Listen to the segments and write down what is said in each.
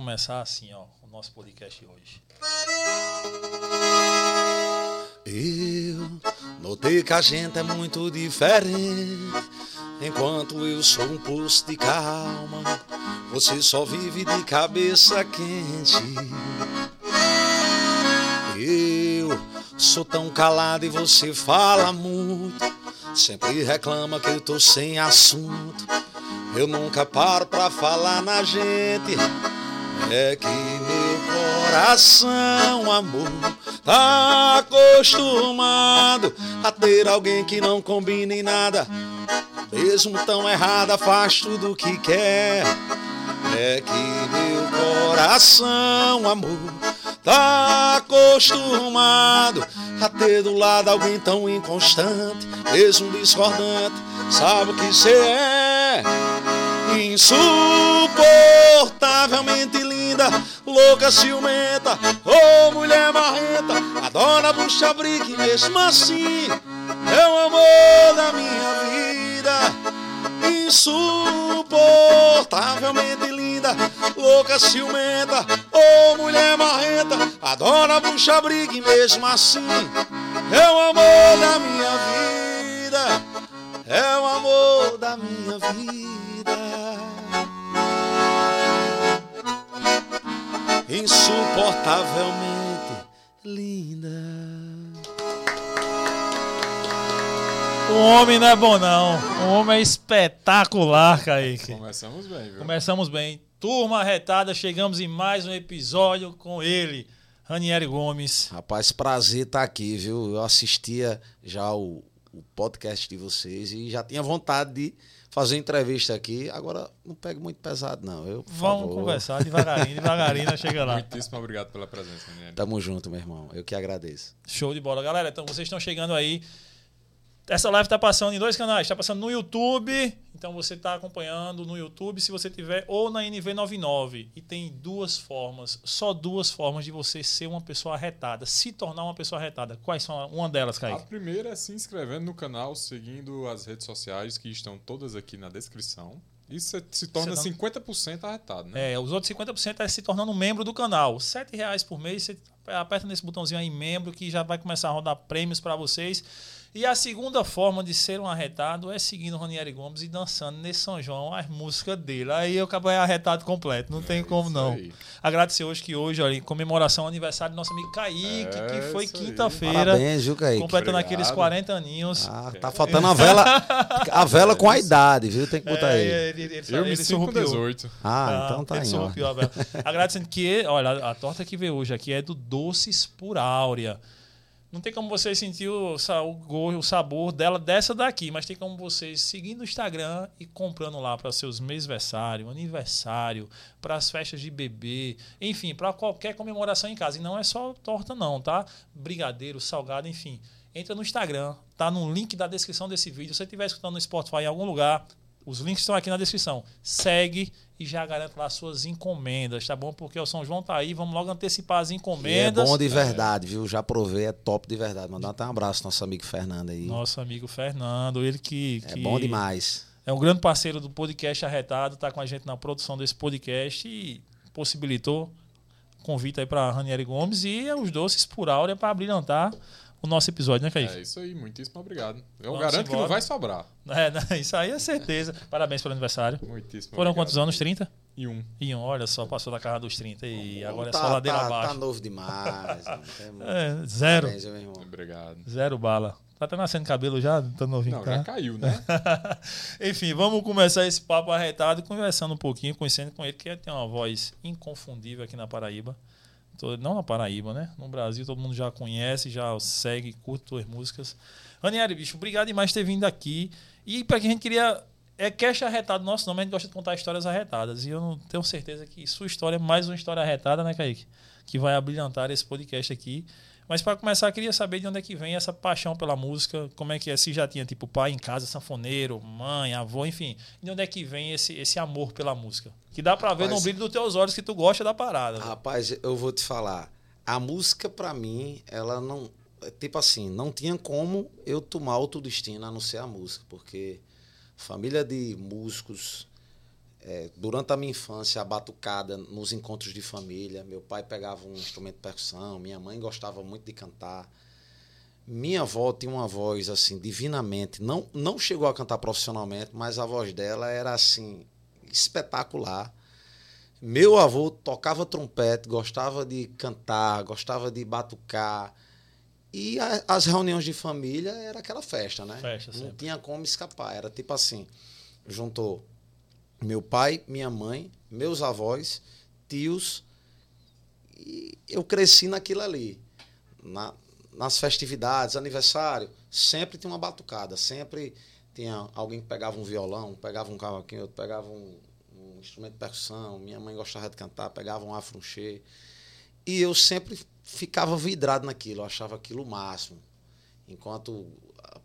começar assim, ó, o nosso podcast hoje. Eu notei que a gente é muito diferente. Enquanto eu sou um poço de calma, você só vive de cabeça quente. Eu sou tão calado e você fala muito. Sempre reclama que eu tô sem assunto. Eu nunca paro pra falar na gente. É que meu coração, amor, tá acostumado a ter alguém que não combina em nada. Mesmo tão errada, faz tudo o que quer. É que meu coração, amor, tá acostumado a ter do lado alguém tão inconstante, mesmo discordante. Sabe o que cê é? Insuportavelmente linda, louca, ciumenta, ô oh, mulher marrenta, adora bucha briga e mesmo assim é o amor da minha vida. Insuportavelmente linda, louca, ciumenta, ô oh, mulher marrenta, adora bucha briga e mesmo assim é o amor da minha vida. É o amor da minha vida. Insuportavelmente linda. O homem não é bom, não. O homem é espetacular, Kaique. Começamos bem, viu? Começamos bem. Turma retada, chegamos em mais um episódio com ele, Ranieri Gomes. Rapaz, prazer estar aqui, viu? Eu assistia já o, o podcast de vocês e já tinha vontade de fazer entrevista aqui. Agora não pego muito pesado, não. Eu, Vamos favor. conversar devagarinho, devagarinho, chega lá. Muitíssimo obrigado pela presença, Daniel. Tamo junto, meu irmão. Eu que agradeço. Show de bola, galera. Então vocês estão chegando aí. Essa live está passando em dois canais. Está passando no YouTube. Então você está acompanhando no YouTube, se você tiver, ou na NV99. E tem duas formas, só duas formas de você ser uma pessoa arretada, se tornar uma pessoa arretada. Quais são? Uma delas, A Kaique. primeira é se inscrevendo no canal, seguindo as redes sociais que estão todas aqui na descrição. Isso se torna Você 50% arretado, né? É, os outros 50% é se tornando membro do canal. 7 reais por mês, você aperta nesse botãozinho aí, membro, que já vai começar a rodar prêmios para vocês. E a segunda forma de ser um arretado é seguindo o Ranieri Gomes e dançando nesse São João as músicas dele. Aí eu acabo arretado completo, não tem como não. aí. Agradecer hoje que hoje, olha, em comemoração ao aniversário do nosso amigo Kaique, É, que foi quinta-feira, Parabéns, viu, Kaique? completando Obrigado. aqueles 40 aninhos. Ah, tá faltando a vela, a vela com a idade, viu? Tem que botar aí. É, ele, ele, Eu me ele sinto com surrupiou. 18. Ah, então tá ele a vela. Agradecendo que, olha, a torta que veio hoje aqui é do Doces por Áurea. Não tem como vocês sentir o, o, go- o sabor dela dessa daqui, mas tem como vocês seguir no Instagram e comprando lá para seus mêsversário, aniversário, para as festas de bebê, enfim, para qualquer comemoração em casa. E não é só torta não, tá? Brigadeiro, salgado, enfim. Entra no Instagram, tá no link da descrição desse vídeo. Se você estiver escutando no Spotify em algum lugar, os links estão aqui na descrição. Segue e já garante lá suas encomendas, tá bom? Porque o São João tá aí, vamos logo antecipar as E é encomendas. bom de verdade, viu? Já provei, é top de verdade. Mandar até um abraço nosso amigo Fernando aí. Nosso amigo Fernando, ele que, é que bom demais. é um grande parceiro do podcast Arretado, tá com a gente na produção desse podcast e possibilitou convite aí para Ranieri Gomes e os doces por áurea para brilhantar o nosso episódio, né, Kaique? É isso aí, muitíssimo obrigado. Eu Vamos garanto que embora. não vai sobrar. É, não, isso aí é certeza. Parabéns pelo aniversário. Muitíssimo Foram obrigado. quantos anos? 30? E um. E um, olha só, passou da casa dos 30 e agora é tá, só ladeira tá, abaixo. Tá novo demais. É É, zero. Parabéns, meu irmão. Obrigado. Zero bala. Tá até nascendo cabelo já? Tá novinho, Não, tá? já caiu, né? Enfim, vamos começar esse papo arretado conversando um pouquinho, conhecendo com ele, que tem uma voz inconfundível aqui na Paraíba. Não na Paraíba, né? No Brasil todo mundo já conhece, já segue, curte suas músicas. Ranieri, bicho, obrigado demais por ter vindo aqui. E para quem a gente queria. É Cash Arretado nosso nome, a gente gosta de contar histórias arretadas. E eu não tenho certeza que sua história é mais uma história arretada, né, Kaique? Que vai abrilhantar esse podcast aqui. Mas para começar, eu queria saber de onde é que vem essa paixão pela música, como é que é, se já tinha tipo pai em casa, sanfoneiro, mãe, avô, enfim. De onde é que vem esse, esse amor pela música? Que dá pra ver no brilho dos teus olhos que tu gosta da parada. Rapaz, eu vou te falar. A música, pra mim, ela não. Tipo assim, não tinha como eu tomar outro destino a não ser a música, porque família de músicos, é, durante a minha infância, a batucada nos encontros de família. Meu pai pegava um instrumento de percussão, minha mãe gostava muito de cantar. Minha avó tinha uma voz assim divinamente, não não chegou a cantar profissionalmente, mas a voz dela era assim espetacular. Meu avô tocava trompete, gostava de cantar, gostava de batucar. E a, as reuniões de família era aquela festa, né? Festa, Não sempre. tinha como escapar. Era tipo assim: juntou meu pai, minha mãe, meus avós, tios. E eu cresci naquilo ali. Na, nas festividades, aniversário, sempre tinha uma batucada. Sempre tinha alguém que pegava um violão, pegava um cavaquinho, outro pegava um, um instrumento de percussão. Minha mãe gostava de cantar, pegava um afronchê. E eu sempre ficava vidrado naquilo, eu achava aquilo o máximo. Enquanto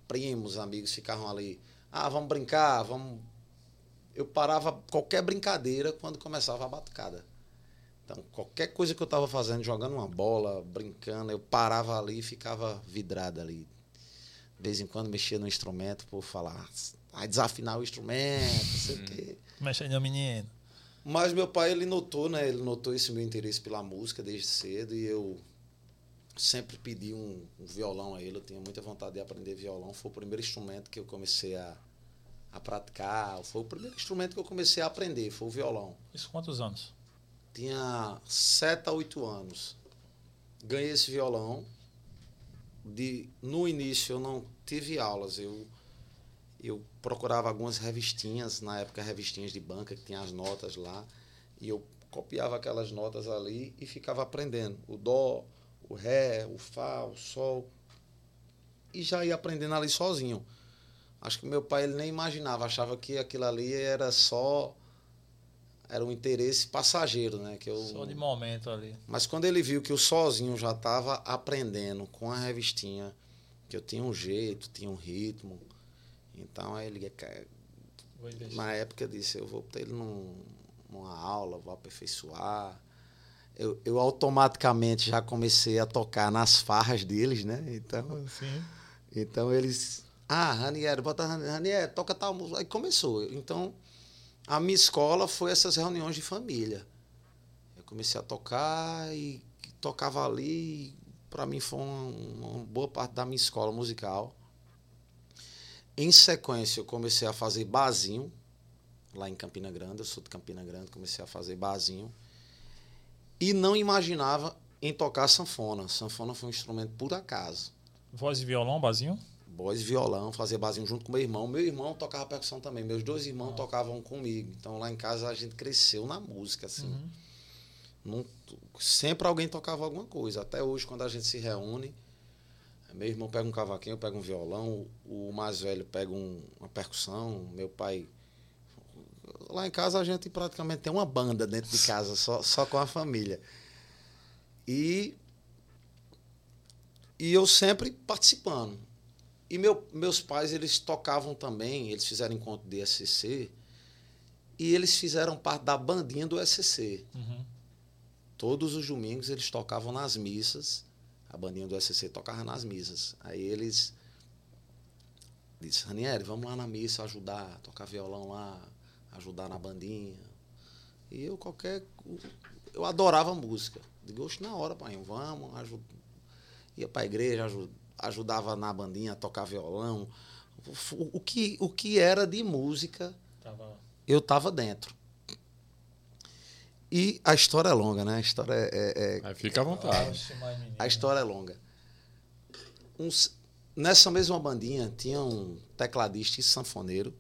primos, amigos ficavam ali, ah, vamos brincar, vamos. Eu parava qualquer brincadeira quando começava a batucada. Então, qualquer coisa que eu estava fazendo, jogando uma bola, brincando, eu parava ali e ficava vidrado ali. De vez em quando mexia no instrumento por falar, vai desafinar o instrumento, não sei o quê. Mexe aí, menino. Mas meu pai, ele notou, né? Ele notou esse meu interesse pela música desde cedo e eu sempre pedi um, um violão a ele. Eu tinha muita vontade de aprender violão. Foi o primeiro instrumento que eu comecei a, a praticar. Foi o primeiro instrumento que eu comecei a aprender, foi o violão. Isso quantos anos? Tinha sete a oito anos. Ganhei esse violão. De, no início eu não tive aulas. Eu, eu procurava algumas revistinhas, na época revistinhas de banca, que tinha as notas lá. E eu copiava aquelas notas ali e ficava aprendendo. O dó, o ré, o fá, o sol. E já ia aprendendo ali sozinho. Acho que meu pai ele nem imaginava, achava que aquilo ali era só era um interesse passageiro, né? Que eu, Só de momento ali. Mas quando ele viu que eu sozinho já estava aprendendo com a revistinha, que eu tinha um jeito, tinha um ritmo, então aí ele "Cara, Vou investir. na época eu disse, eu vou botar ele num, numa aula, vou aperfeiçoar. Eu, eu automaticamente já comecei a tocar nas farras deles, né? Então, Sim. então eles. Ah, Ranieri, bota Rani- Ranieri, toca tal música. Aí começou. Então, a minha escola foi essas reuniões de família. Eu comecei a tocar e tocava ali. Para mim foi uma, uma boa parte da minha escola musical. Em sequência, eu comecei a fazer barzinho, lá em Campina Grande. Eu sou de Campina Grande, comecei a fazer barzinho. E não imaginava em tocar sanfona. Sanfona foi um instrumento por acaso Voz e violão, basinho? E violão, fazia barzinho junto com meu irmão. Meu irmão tocava percussão também, meus dois irmãos tocavam comigo. Então lá em casa a gente cresceu na música, assim. Uhum. Não- sempre alguém tocava alguma coisa. Até hoje, quando a gente se reúne, meu irmão pega um cavaquinho, eu pego um violão, o mais velho pega um- uma percussão, meu pai. Lá em casa a gente praticamente tem uma banda dentro de casa, só, só com a família. E, e eu sempre participando. E meu, meus pais, eles tocavam também, eles fizeram encontro de SCC, e eles fizeram parte da bandinha do SCC. Uhum. Todos os domingos eles tocavam nas missas. A bandinha do SCC tocava nas missas. Aí eles disse, Ranieri, vamos lá na missa ajudar, tocar violão lá, ajudar na bandinha. E eu qualquer eu adorava música. Digo, oxe, na hora, pai, vamos, aju- ia para a igreja, aju- ajudava na bandinha a tocar violão. O, que o que era de música, Tava. eu estava dentro. E a história é longa, né? A história é- é- é Aí fica à vontade. A história é longa. Uns- nessa mesma bandinha tinha um tecladista e sanfoneiro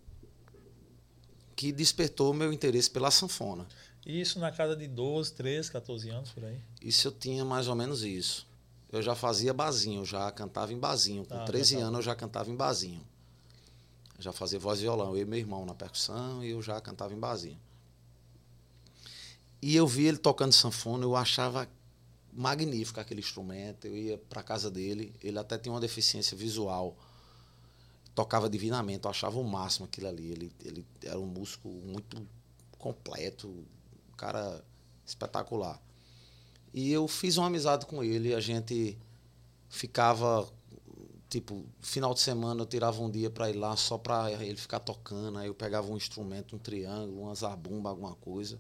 que despertou meu interesse pela sanfona. Isso na casa de 12, 13, 14 anos por aí. Isso eu tinha mais ou menos isso. Eu já fazia bazinho, eu já cantava em bazinho. Com Ah, 13 cantava. anos eu já cantava em bazinho. Eu já fazia voz e violão. Eu e meu irmão na percussão e eu já cantava em bazinho. E eu vi ele tocando sanfona, eu achava magnífico aquele instrumento. Eu ia para casa dele, ele até tinha uma deficiência visual. Tocava divinamente, eu achava o máximo aquilo ali. Ele, ele era um músico muito completo, um cara espetacular. E eu fiz uma amizade com ele, a gente ficava tipo, final de semana eu tirava um dia para ir lá só para ele ficar tocando. Aí eu pegava um instrumento, um triângulo, uma zabumba, alguma coisa.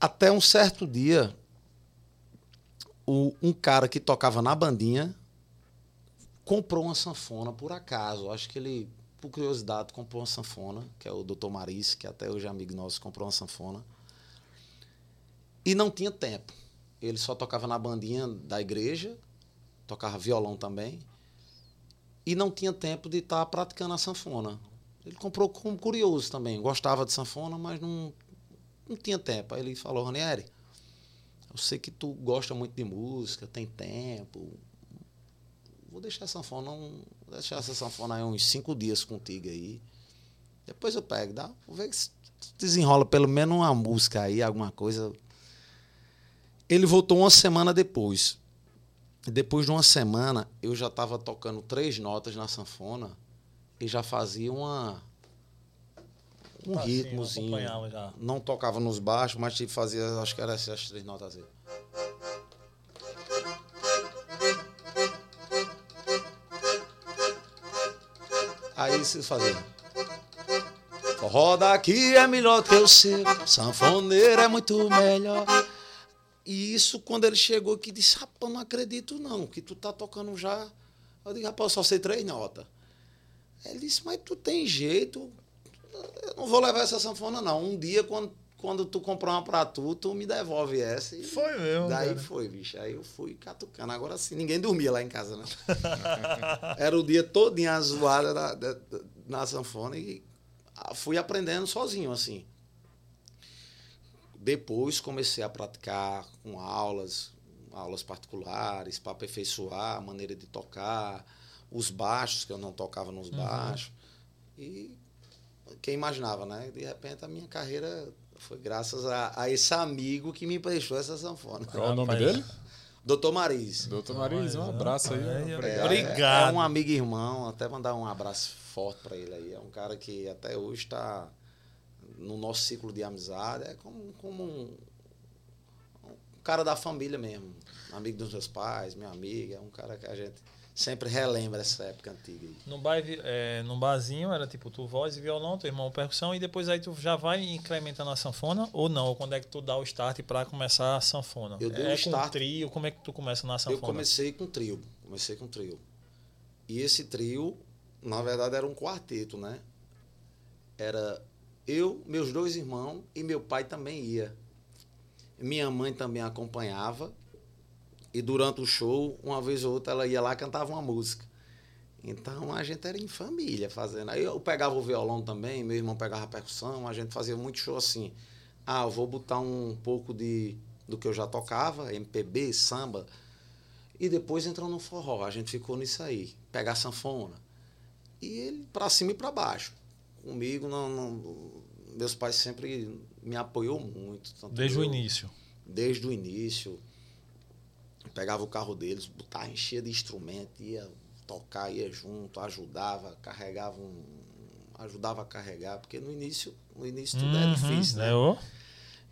Até um certo dia, o, um cara que tocava na bandinha comprou uma sanfona por acaso. Acho que ele, por curiosidade, comprou uma sanfona, que é o Dr. Maris, que até hoje é amigo nosso, comprou uma sanfona. E não tinha tempo. Ele só tocava na bandinha da igreja, tocava violão também, e não tinha tempo de estar tá praticando a sanfona. Ele comprou como curioso também, gostava de sanfona, mas não, não tinha tempo. Aí ele falou, Ranieri, eu sei que tu gosta muito de música, tem tempo, vou deixar a sanfona, um, deixar essa sanfona aí uns cinco dias contigo aí. Depois eu pego, dá, vou ver se desenrola pelo menos uma música aí, alguma coisa. Ele voltou uma semana depois. Depois de uma semana, eu já estava tocando três notas na sanfona e já fazia uma um sim, ritmozinho. Não tocava nos baixos, mas tipo, fazia, acho que era essas três notas aí. Aí vocês faziam. Forró daqui é melhor que o seu, sanfoneiro é muito melhor. E isso, quando ele chegou aqui, disse: Rapaz, não acredito não, que tu tá tocando já. Eu digo: Rapaz, eu só sei três notas. Ele disse: Mas tu tem jeito, eu não vou levar essa sanfona não. Um dia, quando, quando tu comprar uma pra tu, tu me devolve essa. E Foi mesmo. Daí cara. foi, bicho. Aí eu fui catucando. Agora sim, ninguém dormia lá em casa, né? Era o dia todinho a zoada na, na sanfona e fui aprendendo sozinho, assim. Depois comecei a praticar com aulas, aulas particulares, para aperfeiçoar a maneira de tocar, os baixos, que eu não tocava nos baixos. E quem imaginava, né? De repente a minha carreira foi graças a, a esse amigo que me emprestou essa sanfona. Qual é o nome Rapaz. dele? Doutor Mariz. Doutor Mariz, um abraço aí. É, Obrigado. É, Obrigado. É um amigo e irmão, até mandar um abraço forte para ele aí. É um cara que até hoje está no nosso ciclo de amizade. É como, como um, um cara da família mesmo. Amigo dos meus pais, meu amigo. É um cara que a gente sempre relembra essa época antiga. No, bar, é, no barzinho era tipo tu voz e violão, teu irmão percussão, e depois aí tu já vai incrementando a sanfona ou não? Ou quando é que tu dá o start pra começar a sanfona? Eu dei é o com start. trio, como é que tu começa na sanfona? Eu comecei com trio. Comecei com trio. E esse trio, na verdade, era um quarteto, né? Era eu, meus dois irmãos e meu pai também ia. Minha mãe também acompanhava. E durante o show, uma vez ou outra, ela ia lá e cantava uma música. Então a gente era em família fazendo. Aí eu pegava o violão também, meu irmão pegava a percussão, a gente fazia muito show assim. Ah, eu vou botar um pouco de do que eu já tocava, MPB, samba, e depois entrou no forró. A gente ficou nisso aí, pegar sanfona. E ele para cima e para baixo. Comigo, não, não- meus pais sempre me apoiou muito. Desde o eu- início. Desde o início. Pegava o carro deles, botava, enchia de instrumento, ia tocar, ia junto, ajudava, carregava um. Ajudava a carregar, porque no início, no início tudo é Uhum, difícil, né? né?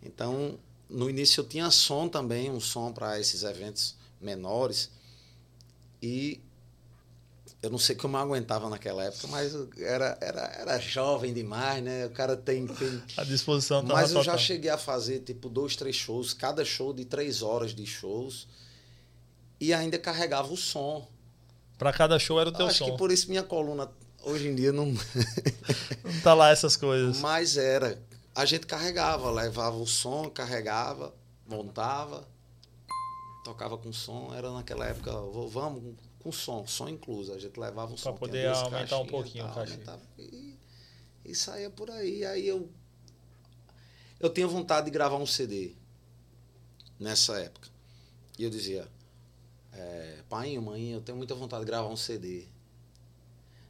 Então, no início eu tinha som também, um som para esses eventos menores. E eu não sei como eu aguentava naquela época, mas era, era, era jovem demais, né? O cara tem. tem... A disposição tava Mas eu já cheguei a fazer tipo dois, três shows, cada show de três horas de shows. E ainda carregava o som. Pra cada show era o teu Acho som. que por isso minha coluna hoje em dia não. Não tá lá essas coisas. Mas era. A gente carregava, levava o som, carregava, montava, tocava com som. Era naquela época, "Vô, vamos com som, som incluso. A gente levava um som. tinha poder aumentar um pouquinho o tal, cachê. aumentava, E, e saía por aí. Aí eu. Eu tinha vontade de gravar um CD nessa época. E eu dizia, é, pai, mãe, eu tenho muita vontade de gravar um CD.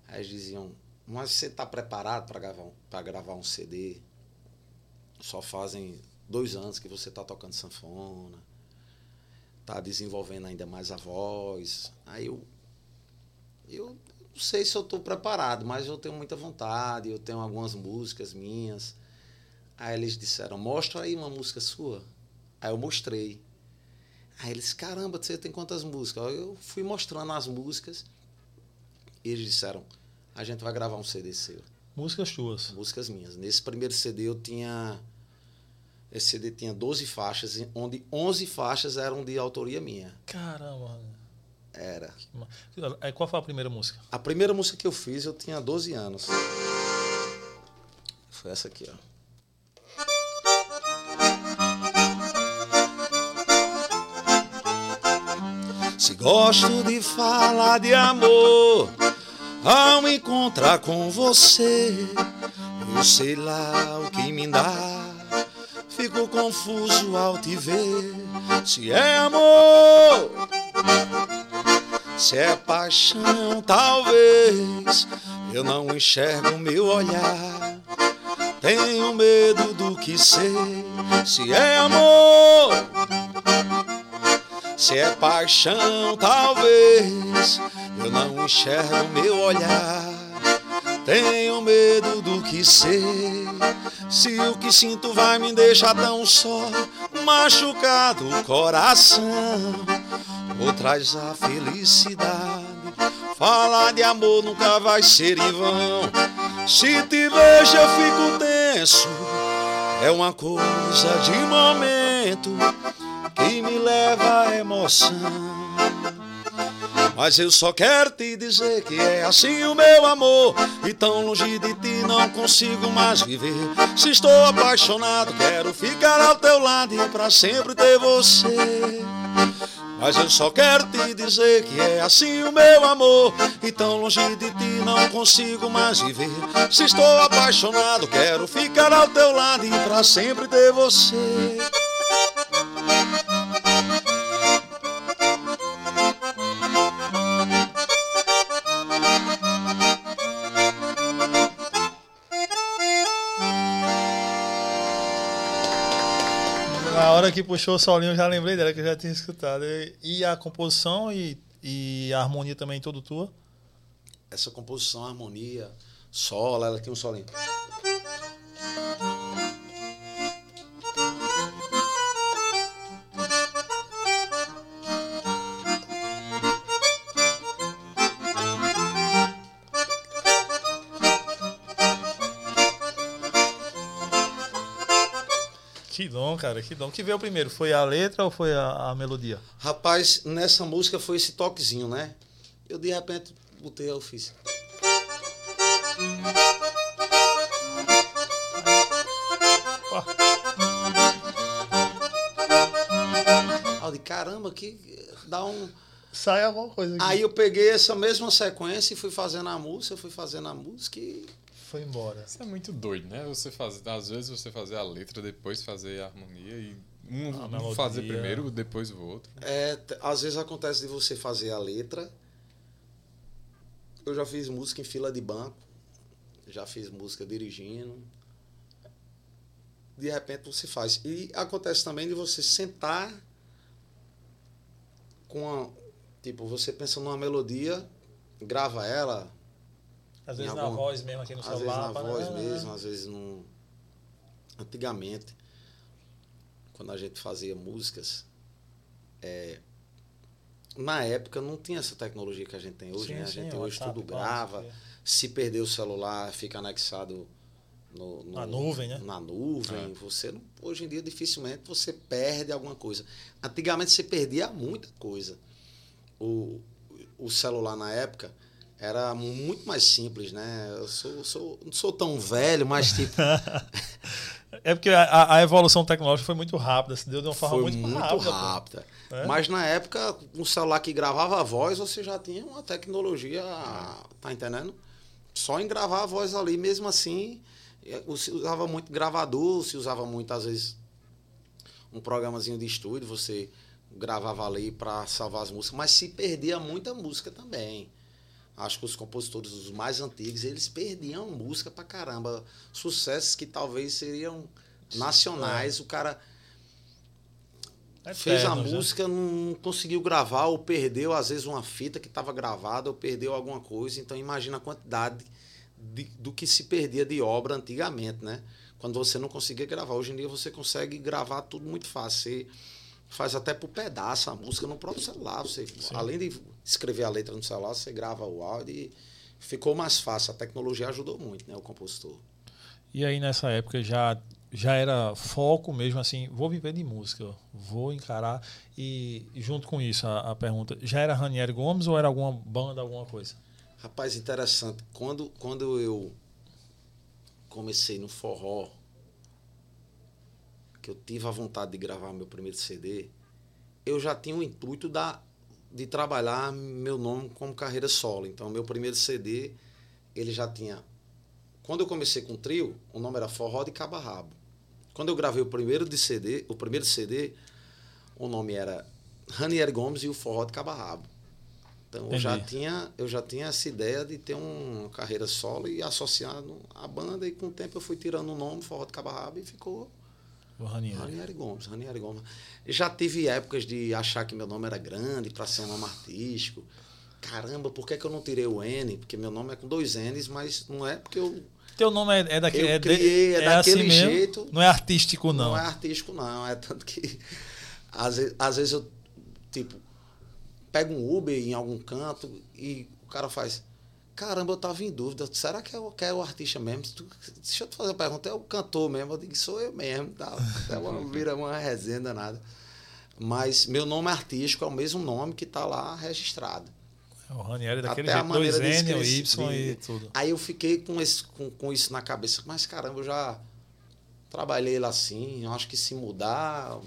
Aí eles diziam, mas você está preparado para gravar, um, pra gravar um CD? Só fazem dois anos que você está tocando sanfona, está desenvolvendo ainda mais a voz. Aí eu, eu não sei se eu estou preparado, mas eu tenho muita vontade, eu tenho algumas músicas minhas. Aí eles disseram, mostra aí uma música sua. Aí eu mostrei. Aí eles, caramba, você tem quantas músicas? Eu fui mostrando as músicas e eles disseram, a gente vai gravar um CD seu. Músicas tuas. Músicas minhas. Nesse primeiro CD eu tinha. Esse CD tinha 12 faixas, onde 11 faixas eram de autoria minha. Caramba. Era. Aí qual foi a primeira música? A primeira música que eu fiz eu tinha 12 anos. Foi essa aqui, ó. Se gosto de falar de amor ao encontrar com você, eu sei lá o que me dá. Fico confuso ao te ver. Se é amor, se é paixão, talvez eu não enxergo meu olhar. Tenho medo do que sei. Se é amor, se é paixão, talvez eu não enxergo meu olhar. Tenho medo do que sei. Se o que sinto vai me deixar tão só, machucado o coração ou traz a felicidade. Falar de amor nunca vai ser em vão. Se te vejo eu fico tenso. É uma coisa de momento que me leva à emoção. Mas eu só quero te dizer que é assim o meu amor. E tão longe de ti não consigo mais viver. Se estou apaixonado, quero ficar ao teu lado e pra sempre ter você. Mas eu só quero te dizer que é assim o meu amor. E tão longe de ti não consigo mais viver. Se estou apaixonado, quero ficar ao teu lado e pra sempre ter você. Hora que puxou o solinho, eu já lembrei dela, que eu já tinha escutado. E, a composição e, e a harmonia também toda tua? Essa composição, harmonia, solo, ela tem um solinho. Dom, cara, que dom. O que veio primeiro? Foi a letra ou foi a, a melodia? Rapaz, nessa música foi esse toquezinho, né? Eu de repente botei, eu fiz. Aí eu de caramba, que dá um. Sai alguma coisa aqui. Aí eu peguei essa mesma sequência e fui fazendo a música, fui fazendo a música e. Foi embora. Isso é muito doido, né? Você faz, às vezes você fazer a letra, depois fazer a harmonia e um, A um fazer primeiro, depois o outro. É, às vezes acontece de você fazer a letra. Eu já fiz música em fila de banco, já fiz música dirigindo. De repente você faz. E acontece também de você sentar com a. Tipo, você pensa numa melodia, grava ela, Às vezes na alguma- voz mesmo aqui no às vezes celular. na pá, voz né? mesmo, às vezes no. Antigamente, quando a gente fazia músicas, é, na época não tinha essa tecnologia que a gente tem hoje, Sim, né? A sim, gente o hoje WhatsApp, tudo grava. não sei o quê. Se perder o celular, fica anexado no, no- Na nuvem, né? Na nuvem. É. Você não- hoje em dia dificilmente você perde alguma coisa. Antigamente você perdia muita coisa. O, o celular na época era muito mais simples, né? Eu sou, sou, não sou tão velho, mas tipo, É porque a, a evolução tecnológica foi muito rápida, se deu de uma forma foi muito, muito, rápida. rápida. É? Mas na época, um celular que gravava a voz, você já tinha uma tecnologia, tá entendendo? Só em gravar a voz ali, mesmo assim, eh, se usava muito gravador, se usava muito, às vezes, um programazinho de estúdio, você gravava ali para salvar as músicas, mas se perdia muita música também. Acho que os compositores os mais antigos, eles perdiam música pra caramba. Sucessos que talvez seriam nacionais, o cara fez a né? música, não conseguiu gravar, ou perdeu, às vezes, uma fita que estava gravada, ou perdeu alguma coisa. Então, imagina a quantidade de- do que se perdia de obra antigamente, né? Quando você não conseguia gravar. Hoje em dia, você consegue gravar tudo muito fácil. Você faz até por pedaço a música no próprio celular. Você, além de escrever a letra no celular, você grava o áudio e ficou mais fácil. A tecnologia ajudou muito, né, o compositor. E aí nessa época já já era foco mesmo assim, vou viver de música, vou encarar e junto com isso a, a pergunta, já era Ranieri Gomes ou era alguma banda, alguma coisa? Rapaz, interessante. Quando quando eu comecei no forró, que eu tive a vontade de gravar meu primeiro CD, eu já tinha o intuito da, de trabalhar meu nome como carreira solo. Então, meu primeiro CD, ele já tinha. Quando eu comecei com o trio, o nome era Forró de Cabo Rabo. Quando eu gravei o primeiro de CD, o primeiro CD, o nome era Ranieri Gomes e o Forró de Cabo Rabo. Então eu já, tinha, eu já tinha essa ideia de ter uma carreira solo e associando a banda, e com o tempo eu fui tirando o nome Forró de Cabo Rabo e ficou o Ranieri. Ranieri Gomes, Ranieri Gomes. Já tive épocas de achar que meu nome era grande para ser um nome artístico. Caramba, por que, que eu não tirei o N? Porque meu nome é com dois N's, mas não é porque eu. Teu nome é, é daquele. Eu criei, é, é daquele assim jeito. Mesmo? Não é artístico, não. Não é artístico, não. É tanto que. Às vezes, às vezes eu, tipo, pego um Uber em algum canto e o cara faz Caramba, eu tava em dúvida. Será que é o, que é o artista mesmo? deixa eu te fazer uma pergunta. É o cantor mesmo? Eu digo, sou eu mesmo. Tá? Até uma, vira uma resenha nada. Mas meu nome artístico é o mesmo nome que está lá registrado. É o Ranieri daquele Até jeito, dois N, o Y e tudo. Aí eu fiquei com, esse, com, com isso na cabeça. Mas caramba, eu já trabalhei lá assim. Acho que se mudar.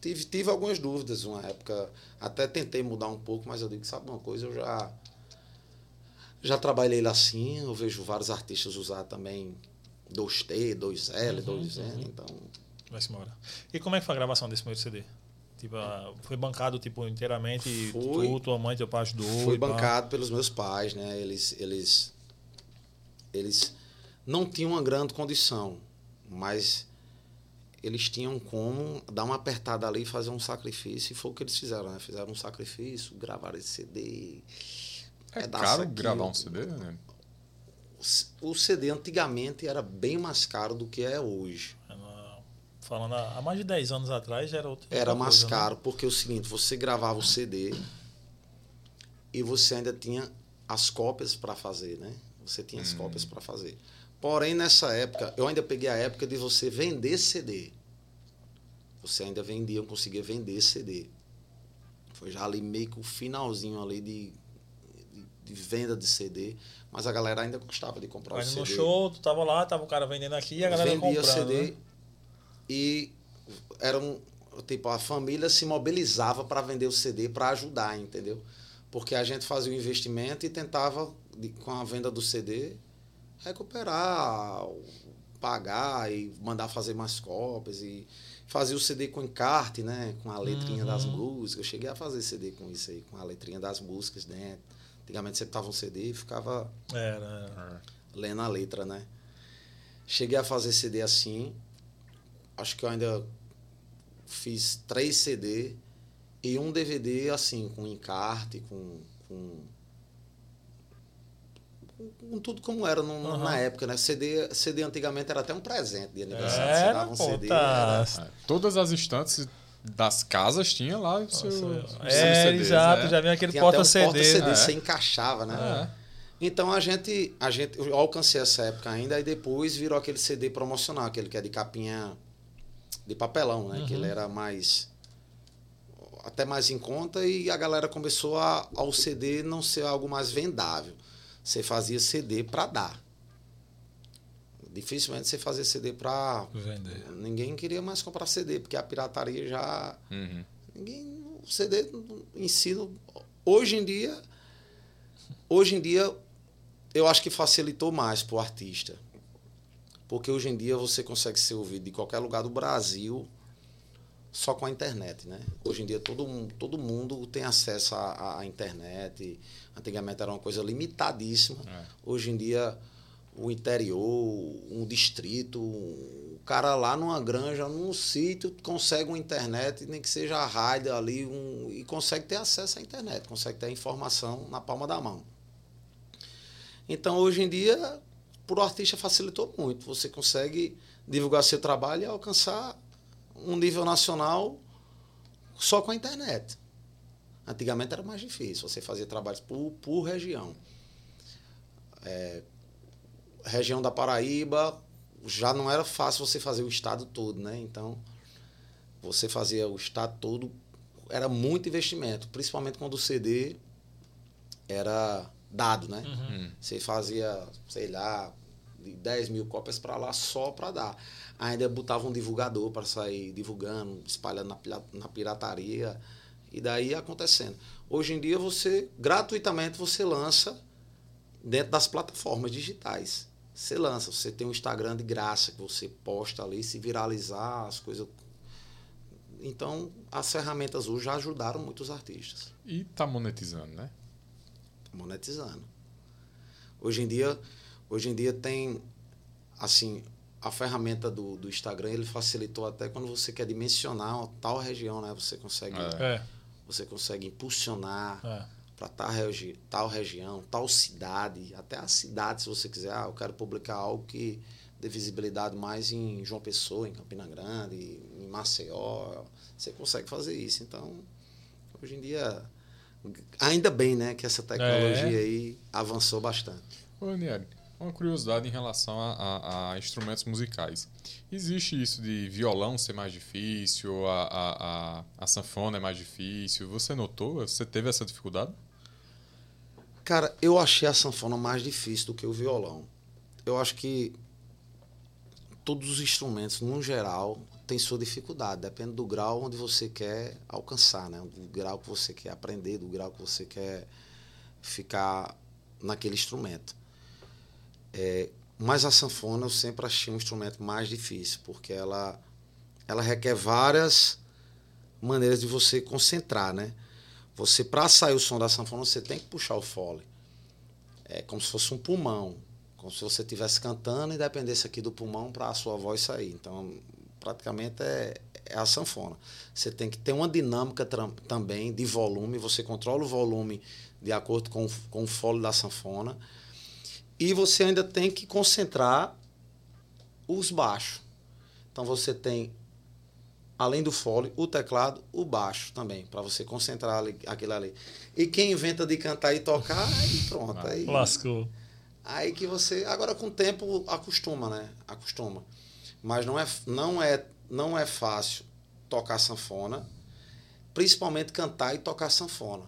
Tive, tive algumas dúvidas uma época. Até tentei mudar um pouco, mas eu digo, sabe uma coisa, eu já já trabalhei lá sim, eu vejo vários artistas usar também 2T, 2L, uhum, 2N, uhum. então. Vai-se embora. E como é que foi a gravação desse primeiro CD? Tipo, foi bancado tipo, inteiramente, foi, tu, tua mãe, teu pai ajudou? Foi bancado pá. pelos meus pais, né? Eles, eles, eles não tinham uma grande condição, mas eles tinham como dar uma apertada ali e fazer um sacrifício, e foi o que eles fizeram, né? Fizeram um sacrifício, gravaram esse CD é caro gravar um CD, né? O CD antigamente era bem mais caro do que é hoje. Falando há mais de 10 anos atrás era outro. Era mais coisa, né? caro, né? porque é o seguinte, você gravava o CD e você ainda tinha as cópias para fazer, né? Você tinha as hum. cópias para fazer. Porém, nessa época, eu ainda peguei a época de você vender CD. Você ainda vendia, conseguia vender CD. Foi já ali meio que o finalzinho ali de de venda de CD, mas a galera ainda gostava de comprar Mas o CD. no show, tu tava lá, tava o cara vendendo aqui a galera Vendia comprando. CD né? e era um, tipo, a família se mobilizava para vender o CD para ajudar, entendeu? Porque a gente fazia o investimento e tentava, com a venda do CD, recuperar, pagar e mandar fazer mais cópias e fazia o CD com encarte, né? Com a letrinha uhum. das músicas. Eu cheguei a fazer CD com isso aí, com a letrinha das músicas dentro. Antigamente você tava um CD e ficava era, era. lendo a letra, né? Cheguei a fazer CD assim. Acho que eu ainda fiz três CD e um DVD assim, com encarte, com, com, com tudo como era no, uhum. na época, né? CD, CD antigamente era até um presente de aniversário. Era, você dava um CD. Tá. Era... Todas as estantes das casas tinha lá o seu. Nossa, é, CDs, exato, né? já vinha aquele porta-CD. Porta-CD, é. você encaixava, né? É. Então a gente, a gente. Eu alcancei essa época ainda, e depois virou aquele CD promocional, aquele que é de capinha de papelão, né? Uhum. Que ele era mais. até mais em conta, e a galera começou a, ao CD não ser algo mais vendável. Você fazia CD para dar dificilmente você fazer CD para vender. Ninguém queria mais comprar CD, porque a pirataria já. Uhum. Ninguém. O CD ensino. Hoje em dia. Hoje em dia, eu acho que facilitou mais para o artista. Porque hoje em dia você consegue ser ouvido de qualquer lugar do Brasil só com a internet, né? Hoje em dia todo, todo mundo tem acesso à, à internet. Antigamente era uma coisa limitadíssima. É. Hoje em dia o interior, um distrito, o cara lá numa granja, num sítio, consegue uma internet, nem que seja a rádio ali, um, e consegue ter acesso à internet, consegue ter informação na palma da mão. Então, hoje em dia, para o artista facilitou muito. Você consegue divulgar seu trabalho e alcançar um nível nacional só com a internet. Antigamente era mais difícil, você fazia trabalhos por, por região. É, região da Paraíba já não era fácil você fazer o estado todo, né? Então, você fazia o estado todo, era muito investimento, principalmente quando o CD era dado, né? Uhum. Você fazia, sei lá, de 10 mil cópias para lá só para dar. Ainda botava um divulgador para sair divulgando, espalhando na, pira- na pirataria e daí ia acontecendo. Hoje em dia você gratuitamente você lança dentro das plataformas digitais. Você lança, você tem um Instagram de graça que você posta ali, se viralizar as coisas. Então, as ferramentas hoje já ajudaram muitos artistas E tá monetizando, né? monetizando. Hoje em dia, hoje em dia tem assim, a ferramenta do, do Instagram, ele facilitou até quando você quer dimensionar uma tal região, né? Você consegue, É. É, você consegue impulsionar é. Para tal, regi tal região, tal cidade, até a cidade, se você quiser, ah, eu quero publicar algo que dê visibilidade mais em João Pessoa, em Campina Grande, em Maceió, você consegue fazer isso. Então, hoje em dia, ainda bem, né, que essa tecnologia É. aí avançou bastante. Ô, Aniele, uma curiosidade em relação a, a- a instrumentos musicais. Existe isso de violão ser mais difícil, a, a sanfona é mais difícil? Você notou? Você teve essa dificuldade? Cara, eu achei a sanfona mais difícil do que o violão. Eu acho que todos os instrumentos, no geral, têm sua dificuldade. Depende do grau onde você quer alcançar, né? Do grau que você quer aprender, do grau que você quer ficar naquele instrumento. É, mas a sanfona eu sempre achei um instrumento mais difícil, porque ela, ela requer várias maneiras de você concentrar, né? Você, para sair o som da sanfona, você tem que puxar o fole. É como se fosse um pulmão. Como se você estivesse cantando e dependesse aqui do pulmão para a sua voz sair. Então, praticamente é, é a sanfona. Você tem que ter uma dinâmica também de volume. Você controla o volume de acordo com, com o fole da sanfona. E você ainda tem que concentrar os baixos. Então, você tem além do fole, o teclado, o baixo também, para você concentrar ali, aquilo ali. E quem inventa de cantar e tocar, aí pronto. Aí, Lascou. aí que você. Agora com o tempo acostuma, né? Acostuma. Mas não é, não é, não é fácil tocar sanfona, principalmente cantar e tocar sanfona.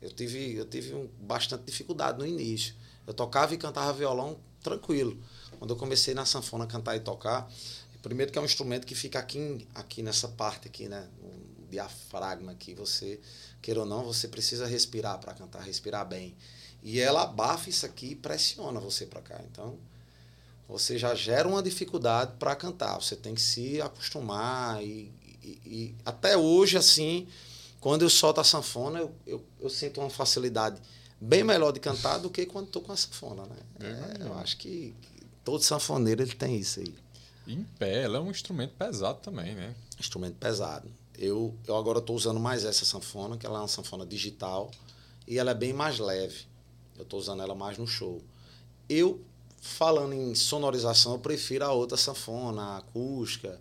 Eu tive, eu tive um, bastante dificuldade no início. Eu tocava e cantava violão tranquilo. Quando eu comecei na sanfona a cantar e tocar, primeiro que é um instrumento que fica aqui, aqui nessa parte aqui, né? Um diafragma aqui, você, queira ou não, você precisa respirar para cantar, respirar bem. E ela abafa isso aqui e pressiona você para cá. Então, você já gera uma dificuldade para cantar. Você tem que se acostumar. E, e- e até hoje, assim, quando eu solto a sanfona, eu, eu, eu sinto uma facilidade bem melhor de cantar do que quando estou com a sanfona. Né? Eu É, imagino. eu acho que todo sanfoneiro ele tem isso aí. Em pé, ela é um instrumento pesado também, né? Instrumento pesado. Eu, eu agora estou usando mais essa sanfona, que ela é uma sanfona digital e ela é bem mais leve. Eu estou usando ela mais no show. Eu, falando em sonorização, eu prefiro a outra sanfona, a acústica.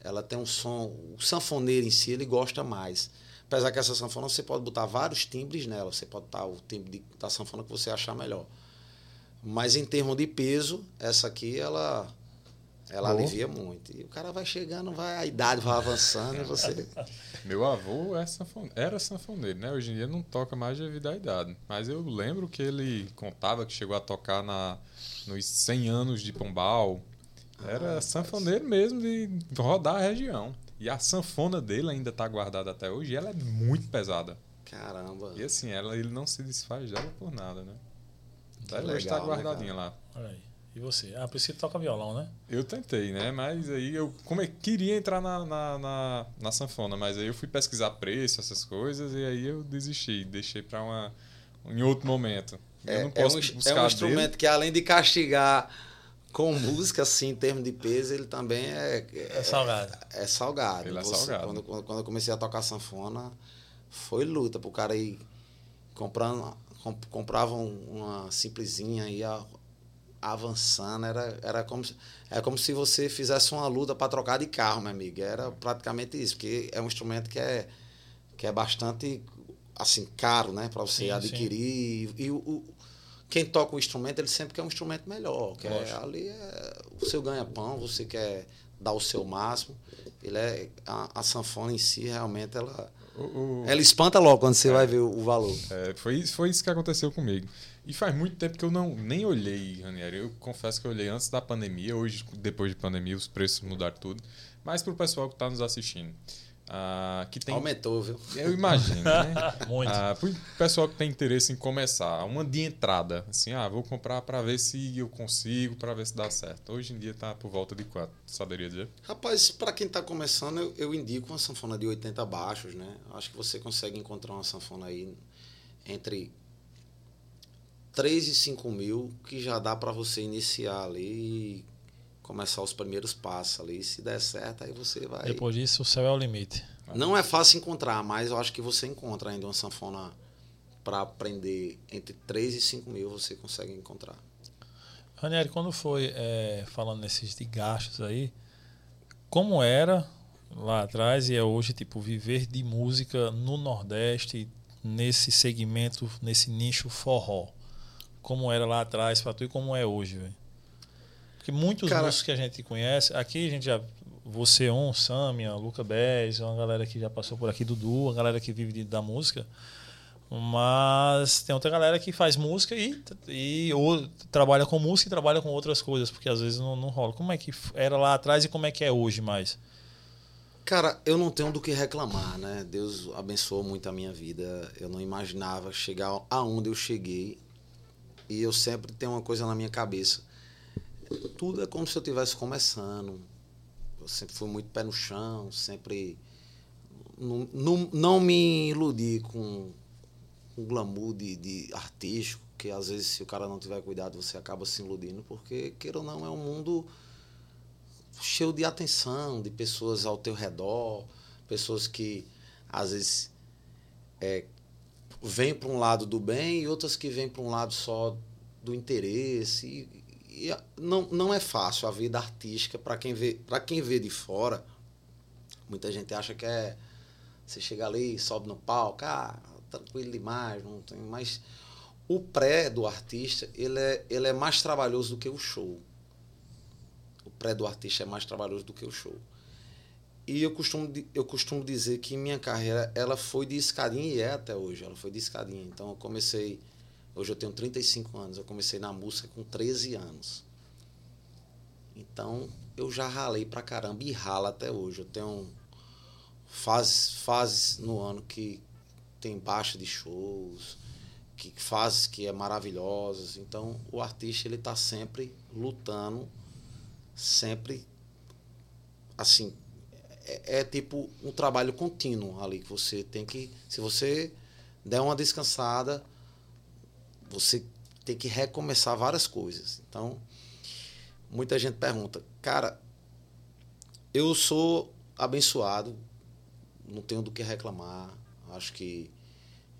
Ela tem um som. O sanfoneiro em si, ele gosta mais. Apesar que essa sanfona você pode botar vários timbres nela. Você pode botar o timbre da sanfona que você achar melhor. Mas em termos de peso, essa aqui, ela. Ela alivia muito. E o cara vai chegando, vai, a idade vai avançando e você. Meu avô é sanfone- era sanfoneiro, né? Hoje em dia não toca mais devido à idade. Mas eu lembro que ele contava que chegou a tocar na, nos 100 anos de Pombal. Era Ah, sanfoneiro mesmo de rodar a região. E a sanfona dele ainda está guardada até hoje e ela é muito pesada. Caramba. E assim, ela, ele não se desfaz dela por nada, né? Que hoje está né, guardadinha lá. Olha aí. E você? Ah, por isso que toca violão, né? Eu tentei, né? Mas aí eu como é, queria entrar na, na, na, na sanfona, mas aí eu fui pesquisar preço, essas coisas, e aí eu desisti, deixei para uma em outro momento. Eu É, não é posso um, buscar é um dele. instrumento que, além de castigar com música, assim, em termos de peso, ele também é, É salgado. é salgado. Ele é Você- salgado. Quando, quando, quando eu comecei a tocar sanfona, foi luta pro cara ir comprando. comp- comprava um- uma simplesinha ia avançando. Era, era como, se- é como se você fizesse uma luta para trocar de carro, meu amigo. Era praticamente isso, porque é um instrumento que é, que é bastante assim caro, né, para você Sim, adquirir. E, o, o- quem toca o instrumento, ele sempre quer um instrumento melhor. Quer, Lógico. ali é o seu ganha-pão, você quer dar o seu máximo. Ele é a, a sanfona em si realmente ela O- o- ela espanta logo quando você vai ver o, valor. É, foi, isso- foi isso que aconteceu comigo. E faz muito tempo que eu não nem olhei, Ranieri. Eu confesso que eu olhei antes da pandemia. Hoje, depois de pandemia, os preços mudaram tudo. Mas para o pessoal que está nos assistindo, ah, que tem. Aumentou, viu? Eu imagino, né? Muito. Ah, pro pessoal que tem interesse em começar, uma de entrada, assim, ah, vou comprar para ver se eu consigo, para ver se dá certo. Hoje em dia tá por volta de quanto? Saberia dizer? Rapaz, para quem está começando, eu, eu indico uma sanfona de 80 baixos, né? Acho que você consegue encontrar uma sanfona aí entre 3 e 5 mil, que já dá para você iniciar ali e começar os primeiros passos ali. Se der certo, aí você vai. Depois disso, o céu é o limite. Não é fácil encontrar, mas eu acho que você encontra ainda uma sanfona para aprender entre 3 e 5 mil, você consegue encontrar. Ranieri, quando foi é, falando nesses de gastos aí, como era lá atrás e é hoje, tipo, viver de música no Nordeste, nesse segmento, nesse nicho forró? Como era lá atrás pra tu e como é hoje, velho? Porque muitos Cara- músicos que a gente conhece, aqui a gente já. Você, On, Samia, Luca Bez, uma galera que já passou por aqui, Dudu, uma galera que vive de- da música. Mas tem outra galera que faz música e, e ou trabalha com música e trabalha com outras coisas, porque às vezes não, não rola. Como é que era lá atrás e como é que é hoje mais? Cara, eu não tenho do que reclamar, né? Deus abençoou muito a minha vida. Eu não imaginava chegar aonde eu cheguei. E eu sempre tenho uma coisa na minha cabeça. Tudo é como se eu estivesse começando. Eu sempre fui muito pé no chão, sempre. Não, não, não me iludi com o glamour de, de artístico, que às vezes, se o cara não tiver cuidado, você acaba se iludindo, porque, queira ou não, é um mundo cheio de atenção, de pessoas ao teu redor, pessoas que às vezes é, vêm para um lado do bem e outras que vêm para um lado só do interesse. E, não, não é fácil a vida artística para quem vê para quem vê de fora. Muita gente acha que é você chega ali, sobe no palco, ah, tranquilo demais, não tem mais o pré do artista, ele é, ele é mais trabalhoso do que o show o pré do artista é mais trabalhoso do que o show. E eu costumo, eu costumo dizer que minha carreira ela foi de escadinha e é até hoje, ela foi de escadinha. Então eu comecei, hoje eu tenho 35 anos, eu comecei na música com 13 anos. Então eu já ralei pra caramba e ralo até hoje. Eu tenho fases, fases no ano que tem baixa de shows, que fases que é maravilhosas. Então o artista ele tá sempre lutando sempre assim é, é tipo um trabalho contínuo ali que você tem que se você der uma descansada você tem que recomeçar várias coisas. Então muita gente pergunta cara eu sou abençoado não tenho do que reclamar. Acho que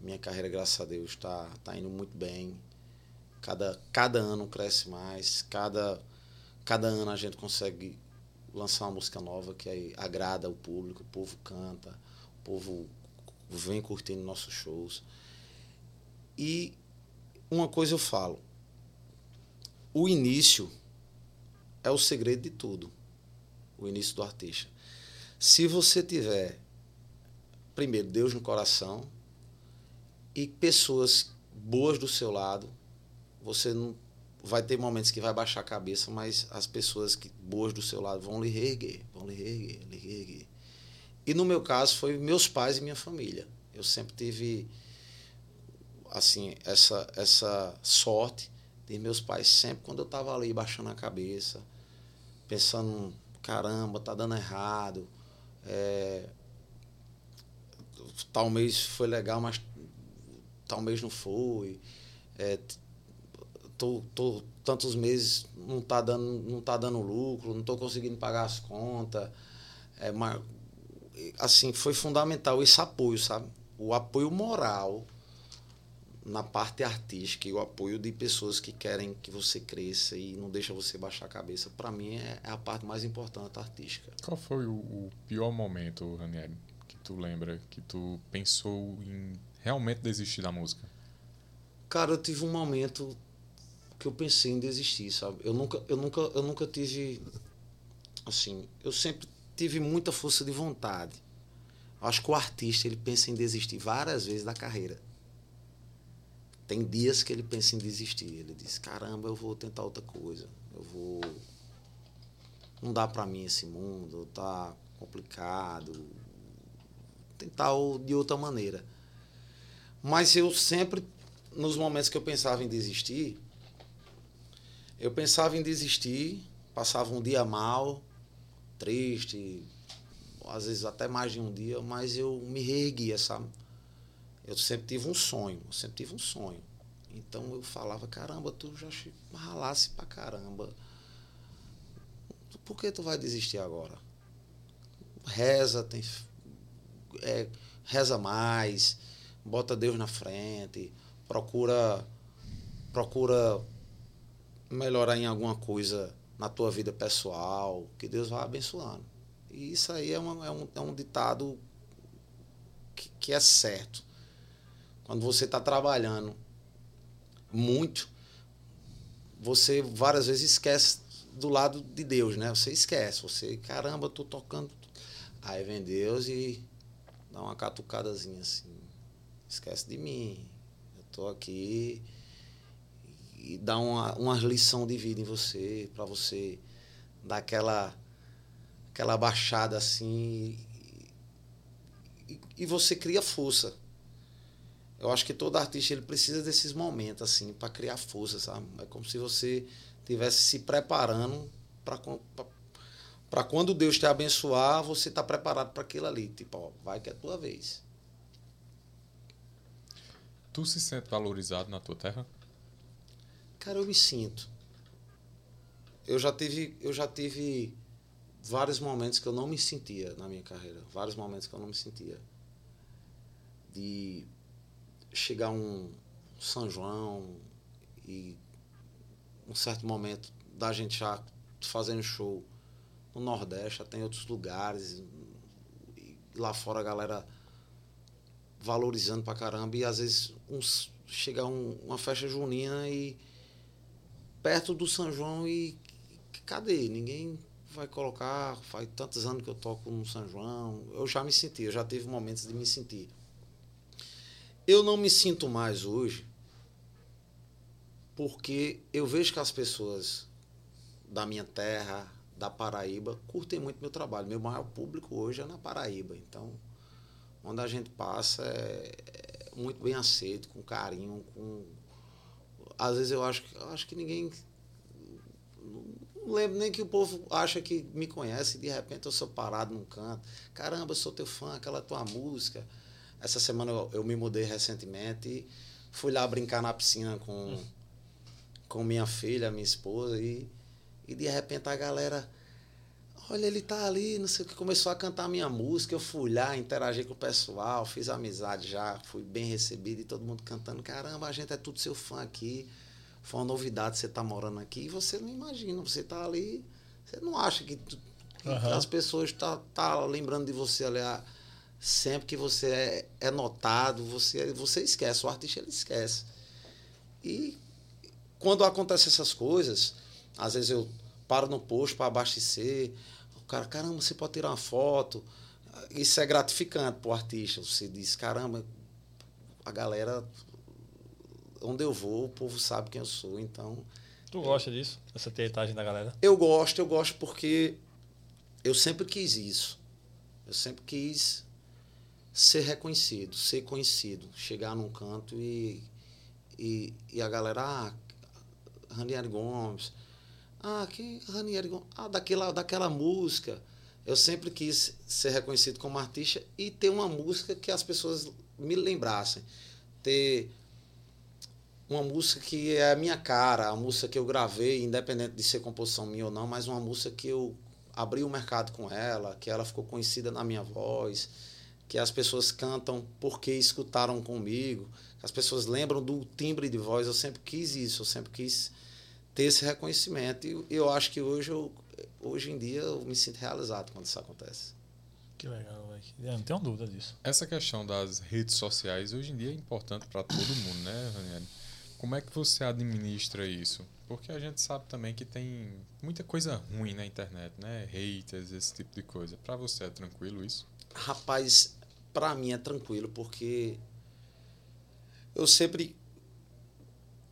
minha carreira graças a Deus está tá indo muito bem. Cada cada ano cresce mais. Cada cada ano a gente consegue lançar uma música nova que agrada o público, o povo canta, o povo vem curtindo nossos shows. E uma coisa eu falo, o início é o segredo de tudo, o início do artista. Se você tiver, primeiro, Deus no coração e pessoas boas do seu lado, você não vai ter momentos que vai baixar a cabeça, mas as pessoas que boas do seu lado vão lhe reerguer, vão lhe reerguer, lhe reerguer. E no meu caso foi meus pais e minha família. Eu sempre tive assim essa essa sorte de meus pais sempre quando eu estava ali baixando a cabeça, pensando caramba tá dando errado, é, tal mês foi legal, mas tal mês não foi. É, tô, tô tantos meses não tá dando não tá dando lucro não tô conseguindo pagar as contas é mas assim foi fundamental esse apoio sabe o apoio moral na parte artística e o apoio de pessoas que querem que você cresça e não deixa você baixar a cabeça para mim é, é a parte mais importante artística Qual foi o, o pior momento, Ranieri, que tu lembra que tu pensou em realmente desistir da música? Cara, eu tive um momento que eu pensei em desistir, sabe? Eu nunca, eu nunca, eu nunca tive assim, eu sempre tive muita força de vontade. Acho que o artista ele pensa em desistir várias vezes da carreira. Tem dias que ele pensa em desistir. Ele diz: "Caramba, eu vou tentar outra coisa. Eu vou não dá para mim esse mundo, tá complicado. Tentar de outra maneira. Mas eu sempre nos momentos que eu pensava em desistir, eu pensava em desistir, passava um dia mal, triste, às vezes até mais de um dia, mas eu me reerguia, sabe? Eu sempre tive um sonho, eu sempre tive um sonho. Então eu falava, caramba, tu já ralasse pra caramba. Por que tu vai desistir agora? Reza, tem, é, reza mais, bota Deus na frente, procura procura melhorar em alguma coisa na tua vida pessoal, que Deus vai abençoando. E isso aí é, uma, é, um, é um ditado que, que é certo. Quando você está trabalhando muito, você várias vezes esquece do lado de Deus, né? Você esquece, você, caramba, tô tocando. Aí vem Deus e dá uma catucadazinha assim. Esquece de mim. Eu tô aqui e dá uma, uma lição de vida em você, para você dar aquela, aquela baixada assim. E, e, você cria força. Eu acho que todo artista ele precisa desses momentos assim para criar força, sabe? É como se você tivesse se preparando para quando Deus te abençoar, você tá preparado para aquilo ali, tipo, ó, vai que é a tua vez. Tu se sente valorizado na tua terra? Cara, eu me sinto. Eu já tive, eu já tive vários momentos que eu não me sentia na minha carreira, vários momentos que eu não me sentia. De chegar um São João e um certo momento da gente já fazendo show no Nordeste, até em outros lugares, lá fora a galera valorizando pra caramba e às vezes uns chega um, uma festa junina e perto do São João e cadê? Ninguém vai colocar, faz tantos anos que eu toco no São João. Eu já me senti, eu já tive momentos de me sentir. Eu não me sinto mais hoje porque eu vejo que as pessoas da minha terra, da Paraíba, curtem muito meu trabalho. Meu maior público hoje é na Paraíba. Então, onde a gente passa é, é muito bem aceito, com carinho, com às vezes eu acho, eu acho que ninguém. Não lembro nem que o povo acha que me conhece de repente eu sou parado num canto. Caramba, eu sou teu fã, aquela tua música. Essa semana eu, eu me mudei recentemente. E fui lá brincar na piscina com, com minha filha, minha esposa, e, e de repente a galera olha, ele tá ali, não sei o que, começou a cantar minha música, eu fui lá, interagi com o pessoal, fiz amizade já, fui bem recebido e todo mundo cantando, caramba, a gente é tudo seu fã aqui, foi uma novidade você tá morando aqui, e você não imagina, você tá ali, você não acha que, que uhum. as pessoas tá, tá lembrando de você ali, ah, sempre que você é, é notado, você, você esquece, o artista ele esquece. E quando acontecem essas coisas, às vezes eu paro no posto para abastecer, cara, caramba, você pode tirar uma foto. Isso é gratificante para o artista. Você diz, caramba, a galera, onde eu vou, o povo sabe quem eu sou. Então. Tu gosta disso? Essa tietagem da galera? Eu gosto, eu gosto porque eu sempre quis isso. Eu sempre quis ser reconhecido, ser conhecido, chegar num canto e, e, e a galera, ah, Ranieri Gomes, ah, quem Ranieri Ah, daquela, daquela música. Eu sempre quis ser reconhecido como artista e ter uma música que as pessoas me lembrassem. Ter uma música que é a minha cara, a música que eu gravei, independente de ser composição minha ou não, mas uma música que eu abri o mercado com ela, que ela ficou conhecida na minha voz, que as pessoas cantam porque escutaram comigo, as pessoas lembram do timbre de voz. Eu sempre quis isso, eu sempre quis ter esse reconhecimento. E eu acho que hoje, eu, hoje em dia eu me sinto realizado quando isso acontece. Que legal, velho. Não tenho dúvida disso. Essa questão das redes sociais hoje em dia é importante para todo mundo, né, Ranieri? Como é que você administra isso? Porque a gente sabe também que tem muita coisa ruim na internet, né? Haters, esse tipo de coisa. Para você é tranquilo isso? Rapaz, para mim é tranquilo porque eu sempre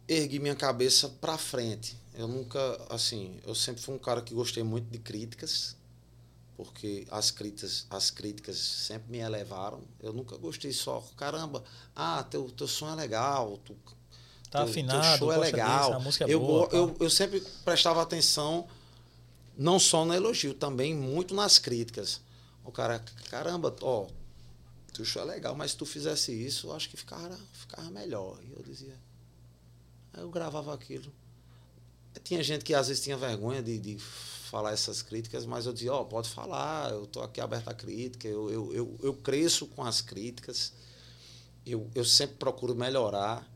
ergui minha cabeça para frente. Eu nunca, assim, eu sempre fui um cara que gostei muito de críticas, porque as críticas, as críticas sempre me elevaram. Eu nunca gostei só, caramba, ah, teu, teu som é legal, tu, Tá teu, afinado, teu show é legal. disso, a música é eu, boa. tá? eu, eu sempre prestava atenção, não só no elogio, também muito nas críticas. O cara, caramba, ó, show é legal, mas se tu fizesse isso, eu acho que ficava, ficava melhor. E eu dizia. Aí eu gravava aquilo. Tinha gente que às vezes tinha vergonha de, de falar essas críticas, mas eu dizia, ó, pode falar, eu tô aqui aberto à crítica, eu, eu, eu, eu cresço com as críticas, eu, eu sempre procuro melhorar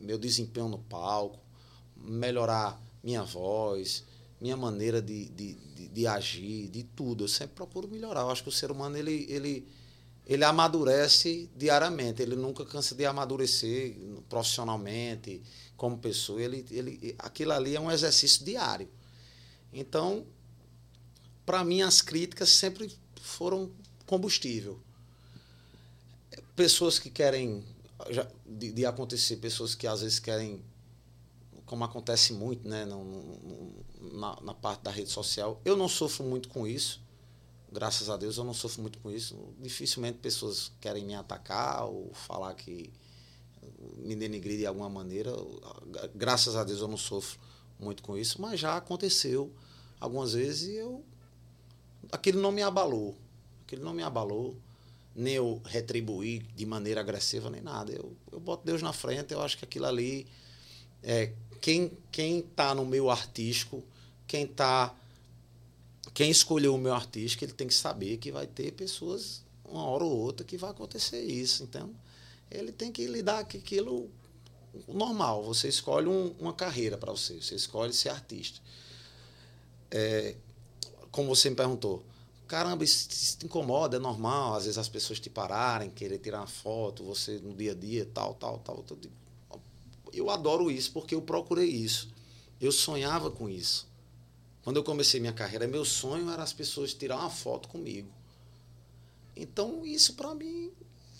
meu desempenho no palco, melhorar minha voz, minha maneira de, de, de, de agir, de tudo. Eu sempre procuro melhorar. Eu acho que o ser humano ele, ele, ele amadurece diariamente. Ele nunca cansa de amadurecer profissionalmente, como pessoa. Ele, ele, aquilo ali é um exercício diário. Então, para mim, as críticas sempre foram combustível. Pessoas que querem já, de, de acontecer, pessoas que às vezes querem, como acontece muito né, no, no, na, na parte da rede social. Eu não sofro muito com isso, graças a Deus eu não sofro muito com isso. Dificilmente pessoas querem me atacar ou falar que me denigrir de alguma maneira. Graças a Deus eu não sofro muito com isso, mas já aconteceu algumas vezes e eu. Aquilo não me abalou. Aquilo não me abalou nem eu retribuir de maneira agressiva, nem nada. Eu, eu boto Deus na frente, eu acho que aquilo ali. É, quem quem está no meio artístico, quem tá. Quem escolheu o meu artístico, ele tem que saber que vai ter pessoas, uma hora ou outra, que vai acontecer isso. Então, ele tem que lidar com aquilo normal. Você escolhe um, uma carreira para você, você escolhe ser artista. É, como você me perguntou, caramba, isso, isso te incomoda, é normal, às vezes as pessoas te pararem, querer tirar uma foto, você no dia a dia, tal, tal, tal. Eu adoro isso porque eu procurei isso. Eu sonhava com isso. Quando eu comecei minha carreira, meu sonho era as pessoas tirar uma foto comigo. Então, isso para mim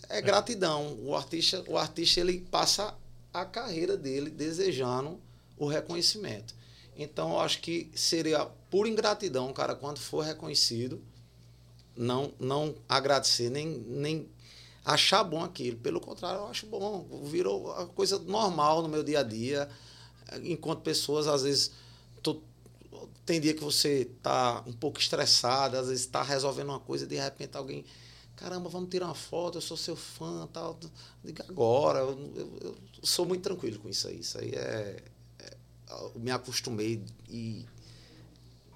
é gratidão. O artista, o artista ele passa a carreira dele desejando o reconhecimento. Então, eu acho que seria por ingratidão, cara, quando for reconhecido, não não agradecer, nem, nem achar bom aquilo. Pelo contrário, eu acho bom. Virou uma coisa normal no meu dia a dia. Enquanto pessoas, às vezes, tem dia que você tá um pouco estressado, às vezes está resolvendo uma coisa e de repente alguém. Caramba, vamos tirar uma foto, eu sou seu fã tal. Diga agora, eu, eu, eu, sou muito tranquilo com isso aí. Isso aí é. é eu me acostumei e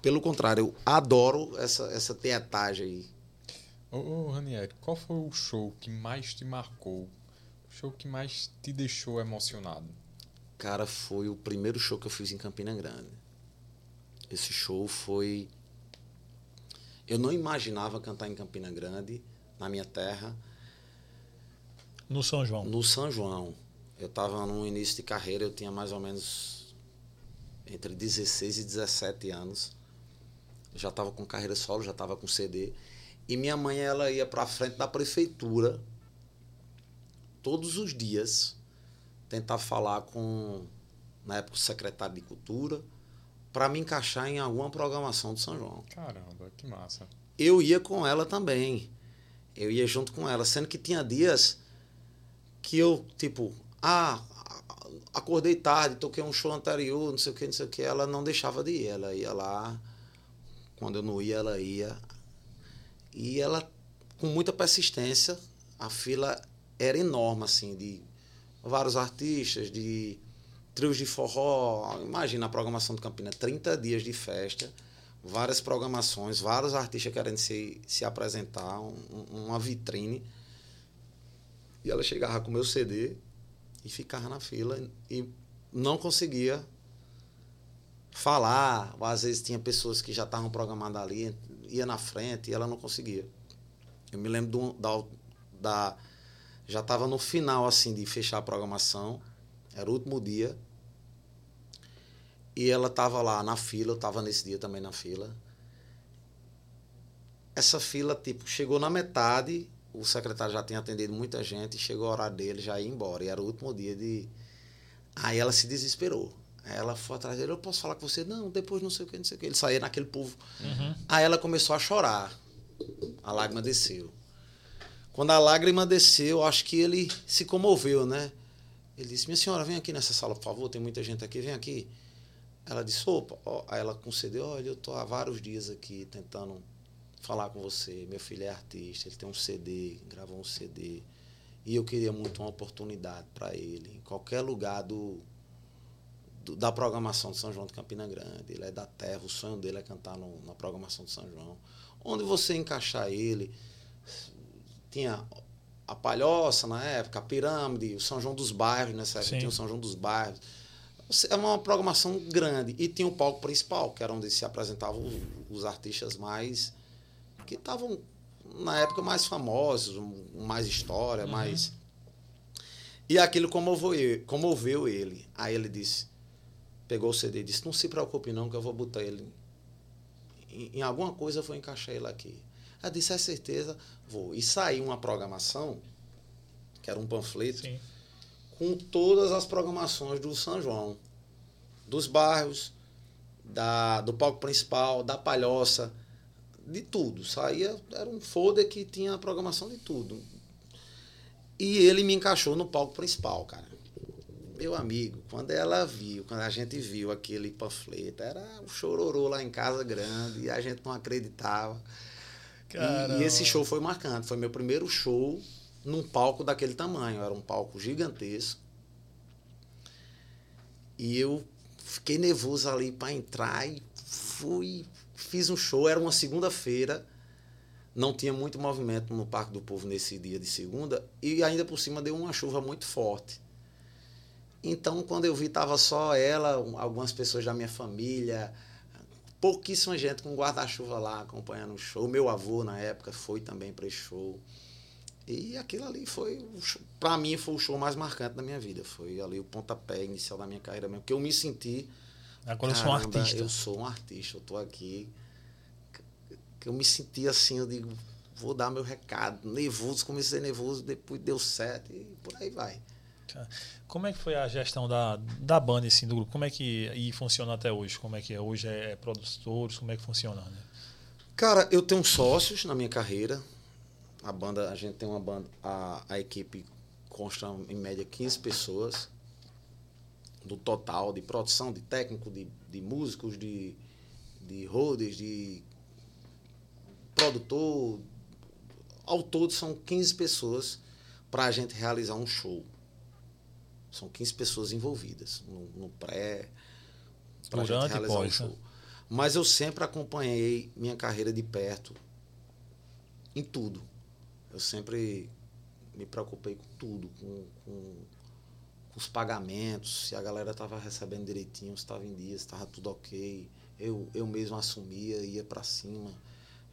pelo contrário, eu adoro essa, essa teatagem aí. Ô, ô Ranieri, qual foi o show que mais te marcou? O show que mais te deixou emocionado? Cara, foi o primeiro show que eu fiz em Campina Grande. Esse show foi. Eu não imaginava cantar em Campina Grande, na minha terra. No São João. No São João. Eu estava no início de carreira, eu tinha mais ou menos entre 16 e 17 anos já estava com carreira solo, já estava com CD. E minha mãe ela ia para frente da prefeitura todos os dias tentar falar com na época o secretário de cultura para me encaixar em alguma programação do São João. Caramba, que massa. Eu ia com ela também. Eu ia junto com ela, sendo que tinha dias que eu, tipo, ah, acordei tarde, toquei um show anterior, não sei o que, não sei o que, ela não deixava de ir, ela ia lá quando eu não ia, ela ia. E ela, com muita persistência, a fila era enorme, assim, de vários artistas, de trios de forró. Imagina a programação do Campina, 30 dias de festa, várias programações, vários artistas querendo se, se apresentar, um, uma vitrine. E ela chegava com o meu CD e ficava na fila e não conseguia falar, ou às vezes tinha pessoas que já estavam programadas ali ia na frente e ela não conseguia. Eu me lembro do, da, da. Já estava no final, assim, de fechar a programação. Era o último dia. E ela estava lá na fila, eu estava nesse dia também na fila. Essa fila, tipo, chegou na metade, o secretário já tinha atendido muita gente, chegou o horário dele, já ia embora. E era o último dia de. Aí ela se desesperou. Aí ela foi atrás dele, eu posso falar com você? Não, depois não sei o que, não sei o que. Ele saía naquele povo. Uhum. Aí ela começou a chorar. A lágrima desceu. Quando a lágrima desceu, acho que ele se comoveu, né? Ele disse, minha senhora, vem aqui nessa sala, por favor, tem muita gente aqui, vem aqui. Ela disse, opa, ó. aí ela concedeu, olha, eu estou há vários dias aqui tentando falar com você. Meu filho é artista, ele tem um CD, gravou um CD. E eu queria muito uma oportunidade para ele, em qualquer lugar do, do, da programação de São João de Campina Grande. Ele é da terra, o sonho dele é cantar no, na programação de São João. Onde você encaixar ele, tinha a Palhoça na época, a Pirâmide, o São João dos Bairros, nessa época Sim. tinha o São João dos Bairros. É uma programação grande. E tinha o palco principal, que era onde se apresentavam os, os artistas mais. que estavam, na época, mais famosos, mais história, mais. E aquilo comoveu, comoveu ele. Aí ele disse, pegou o CD e disse, não se preocupe não, que eu vou botar ele em, em alguma coisa, eu vou encaixar ele aqui. Eu disse, é certeza, vou. E saiu uma programação, que era um panfleto, Sim. com todas as programações do São João, dos bairros, da, do palco principal, da palhoça, de tudo. Saía, era um folder que tinha a programação de tudo. E ele me encaixou no palco principal, cara. Meu amigo, quando ela viu, quando a gente viu aquele panfleto, era um chororô lá em casa grande, e a gente não acreditava. E, Caramba. e esse show foi marcante. Foi meu primeiro show num palco daquele tamanho. Era um palco gigantesco. E eu fiquei nervoso ali para entrar e fui. Fiz um show, era uma segunda-feira. Não tinha muito movimento no Parque do Povo nesse dia de segunda. E ainda por cima deu uma chuva muito forte. Então, quando eu vi, tava só ela, um- algumas pessoas da minha família, pouquíssima gente com guarda-chuva lá acompanhando o show. Meu avô, na época, foi também para esse show. E aquilo ali foi, para mim, foi o show mais marcante da minha vida. Foi ali o pontapé inicial da minha carreira mesmo. Porque eu me senti. Agora eu sou um "Caramba, artista. Eu sou um artista, eu tô aqui. Eu me senti assim, eu digo, vou dar meu recado. Nervoso, comecei nervoso, depois deu certo e por aí vai. Como é que foi a gestão da, da banda, assim, do grupo? Como é que e funciona até hoje? Como é que é? Hoje é produtores? Como é que funciona? Né? Cara, eu tenho sócios na minha carreira. A banda, a gente tem uma banda, a, a equipe consta em média 15 pessoas. Do total de produção, de técnico, de, de músicos, de, de roaders, de produtor. Ao todo são 15 pessoas para a gente realizar um show. São 15 pessoas envolvidas no, no pré, pra gente realizar um pós, né? show. Mas eu sempre acompanhei minha carreira de perto em tudo. Eu sempre me preocupei com tudo, com, com, com os pagamentos, se a galera estava recebendo direitinho, se estava em dia, se estava tudo ok. Eu, eu mesmo assumia, ia para cima.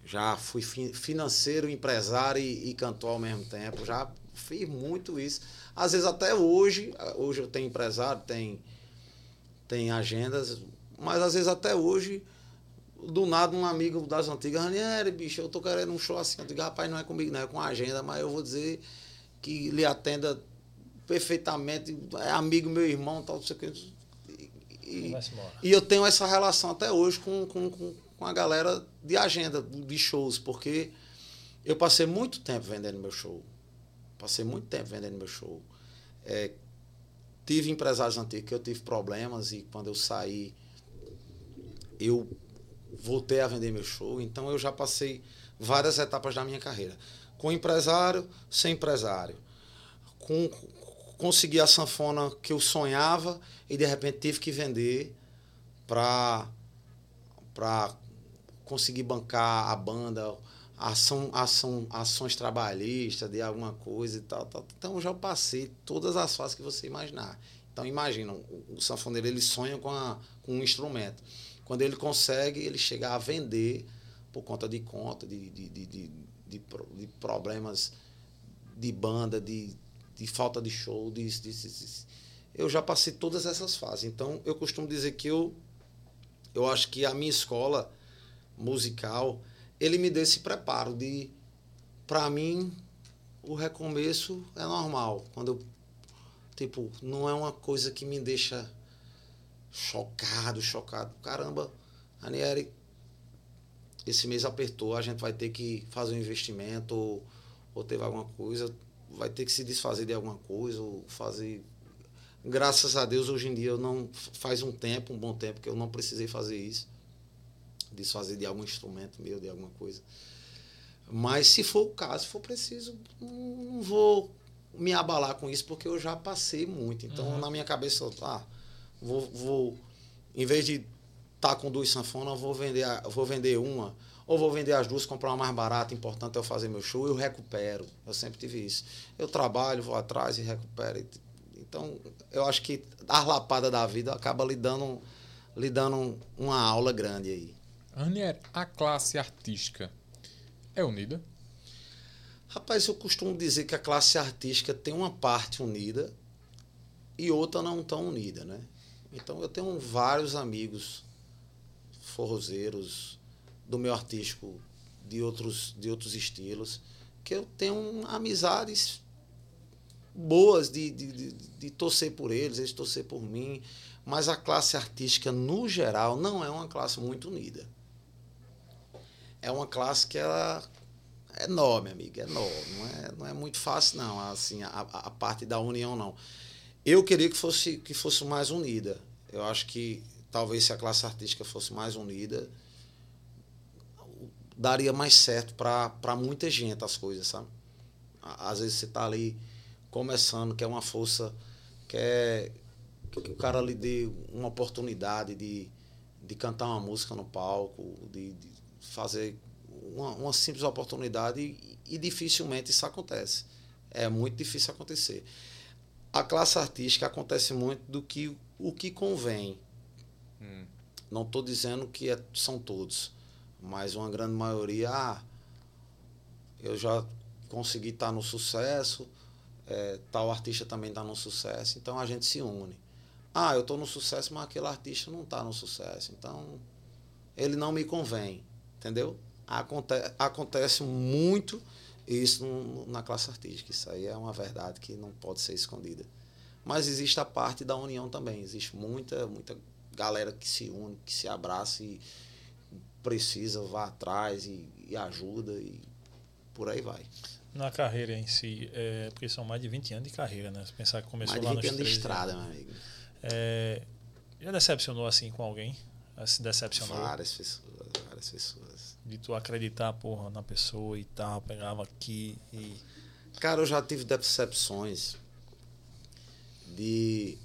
Já fui fi- financeiro, empresário e, e cantor ao mesmo tempo. Já fiz muito isso. Às vezes até hoje, hoje eu tenho empresário, tem, tem agendas, mas às vezes até hoje, do nada um amigo das antigas, Ranieri, bicho, eu tô querendo um show assim. Eu digo, rapaz, não é comigo, não, é com a agenda, mas eu vou dizer que lhe atenda perfeitamente, é amigo, meu irmão, tal, não sei o que. E, e eu tenho essa relação até hoje com, com, com, com a galera de agenda, de shows, porque eu passei muito tempo vendendo meu show. Passei muito tempo vendendo meu show. É, tive empresários antigos que eu tive problemas e quando eu saí, eu voltei a vender meu show. Então eu já passei várias etapas da minha carreira. Com empresário, sem empresário. Com, consegui a sanfona que eu sonhava e de repente tive que vender para conseguir bancar a banda, ação, ação, ações trabalhistas de alguma coisa e tal, tal. Então eu já passei todas as fases que você imaginar. Então imagina, o, o sanfoneiro ele sonha com, a, com um instrumento. Quando ele consegue, ele chega a vender por conta de conta, de, de, de, de, de, de problemas de banda, de, de falta de show, de, eu já passei todas essas fases. Então, eu costumo dizer que eu, eu acho que a minha escola musical, ele me deu esse preparo de, para mim, o recomeço é normal. Quando eu, tipo, não é uma coisa que me deixa chocado, chocado. Caramba, Anieri, esse mês apertou, a gente vai ter que fazer um investimento ou, ou teve alguma coisa, vai ter que se desfazer de alguma coisa ou fazer graças a Deus hoje em dia eu não faz um tempo, um bom tempo que eu não precisei fazer isso, desfazer de algum instrumento meu, de alguma coisa. Mas se for o caso, se for preciso, não vou me abalar com isso porque eu já passei muito. Então uhum. na minha cabeça, ah, vou, vou em vez de estar tá com duas sanfonas, vou vender, vou vender uma ou vou vender as duas, comprar uma mais barata, importante é eu fazer meu show, eu recupero. Eu sempre tive isso. Eu trabalho, vou atrás e recupero. Então, eu acho que a lapada da vida acaba lhe dando, lhe dando uma aula grande aí. Anier, a classe artística é unida? Rapaz, eu costumo dizer que a classe artística tem uma parte unida e outra não tão unida, né? Então, eu tenho vários amigos forrozeiros do meu artístico de outros, de outros estilos que eu tenho amizades boas de, de, de, de, torcer por eles, eles torcer por mim, mas a classe artística, no geral, não é uma classe muito unida. É uma classe que ela é enorme, amiga, é enorme. Não é, não é muito fácil, não, assim, a, a parte da união, não. Eu queria que fosse, que fosse mais unida. Eu acho que talvez se a classe artística fosse mais unida, daria mais certo para muita gente as coisas, sabe? Às vezes você está ali começando, quer uma força, quer que o cara lhe dê uma oportunidade de, de cantar uma música no palco, de, de fazer uma, uma, simples oportunidade e, e, dificilmente isso acontece. É muito difícil acontecer. A classe artística acontece muito do que o que convém. Hum. Não estou dizendo que é, são todos, mas uma grande maioria, ah, eu já consegui estar no sucesso, é, tal artista também está no sucesso, então a gente se une. Ah, eu estou no sucesso, mas aquele artista não está no sucesso, então ele não me convém, entendeu? Aconte acontece muito isso na classe artística, isso aí é uma verdade que não pode ser escondida. Mas existe a parte da união também, existe muita, muita galera que se une, que se abraça e precisa, vá atrás e, e ajuda e por aí vai na carreira em si, é, porque são mais de 20 anos de carreira, né? Se pensar que começou mais lá de 20 anos de estrada, meu amigo. É, já decepcionou assim com alguém? Se decepcionou? Várias pessoas, várias pessoas. De tu acreditar, porra, na pessoa e tal, pegava aqui e. Cara, eu já tive decepções de,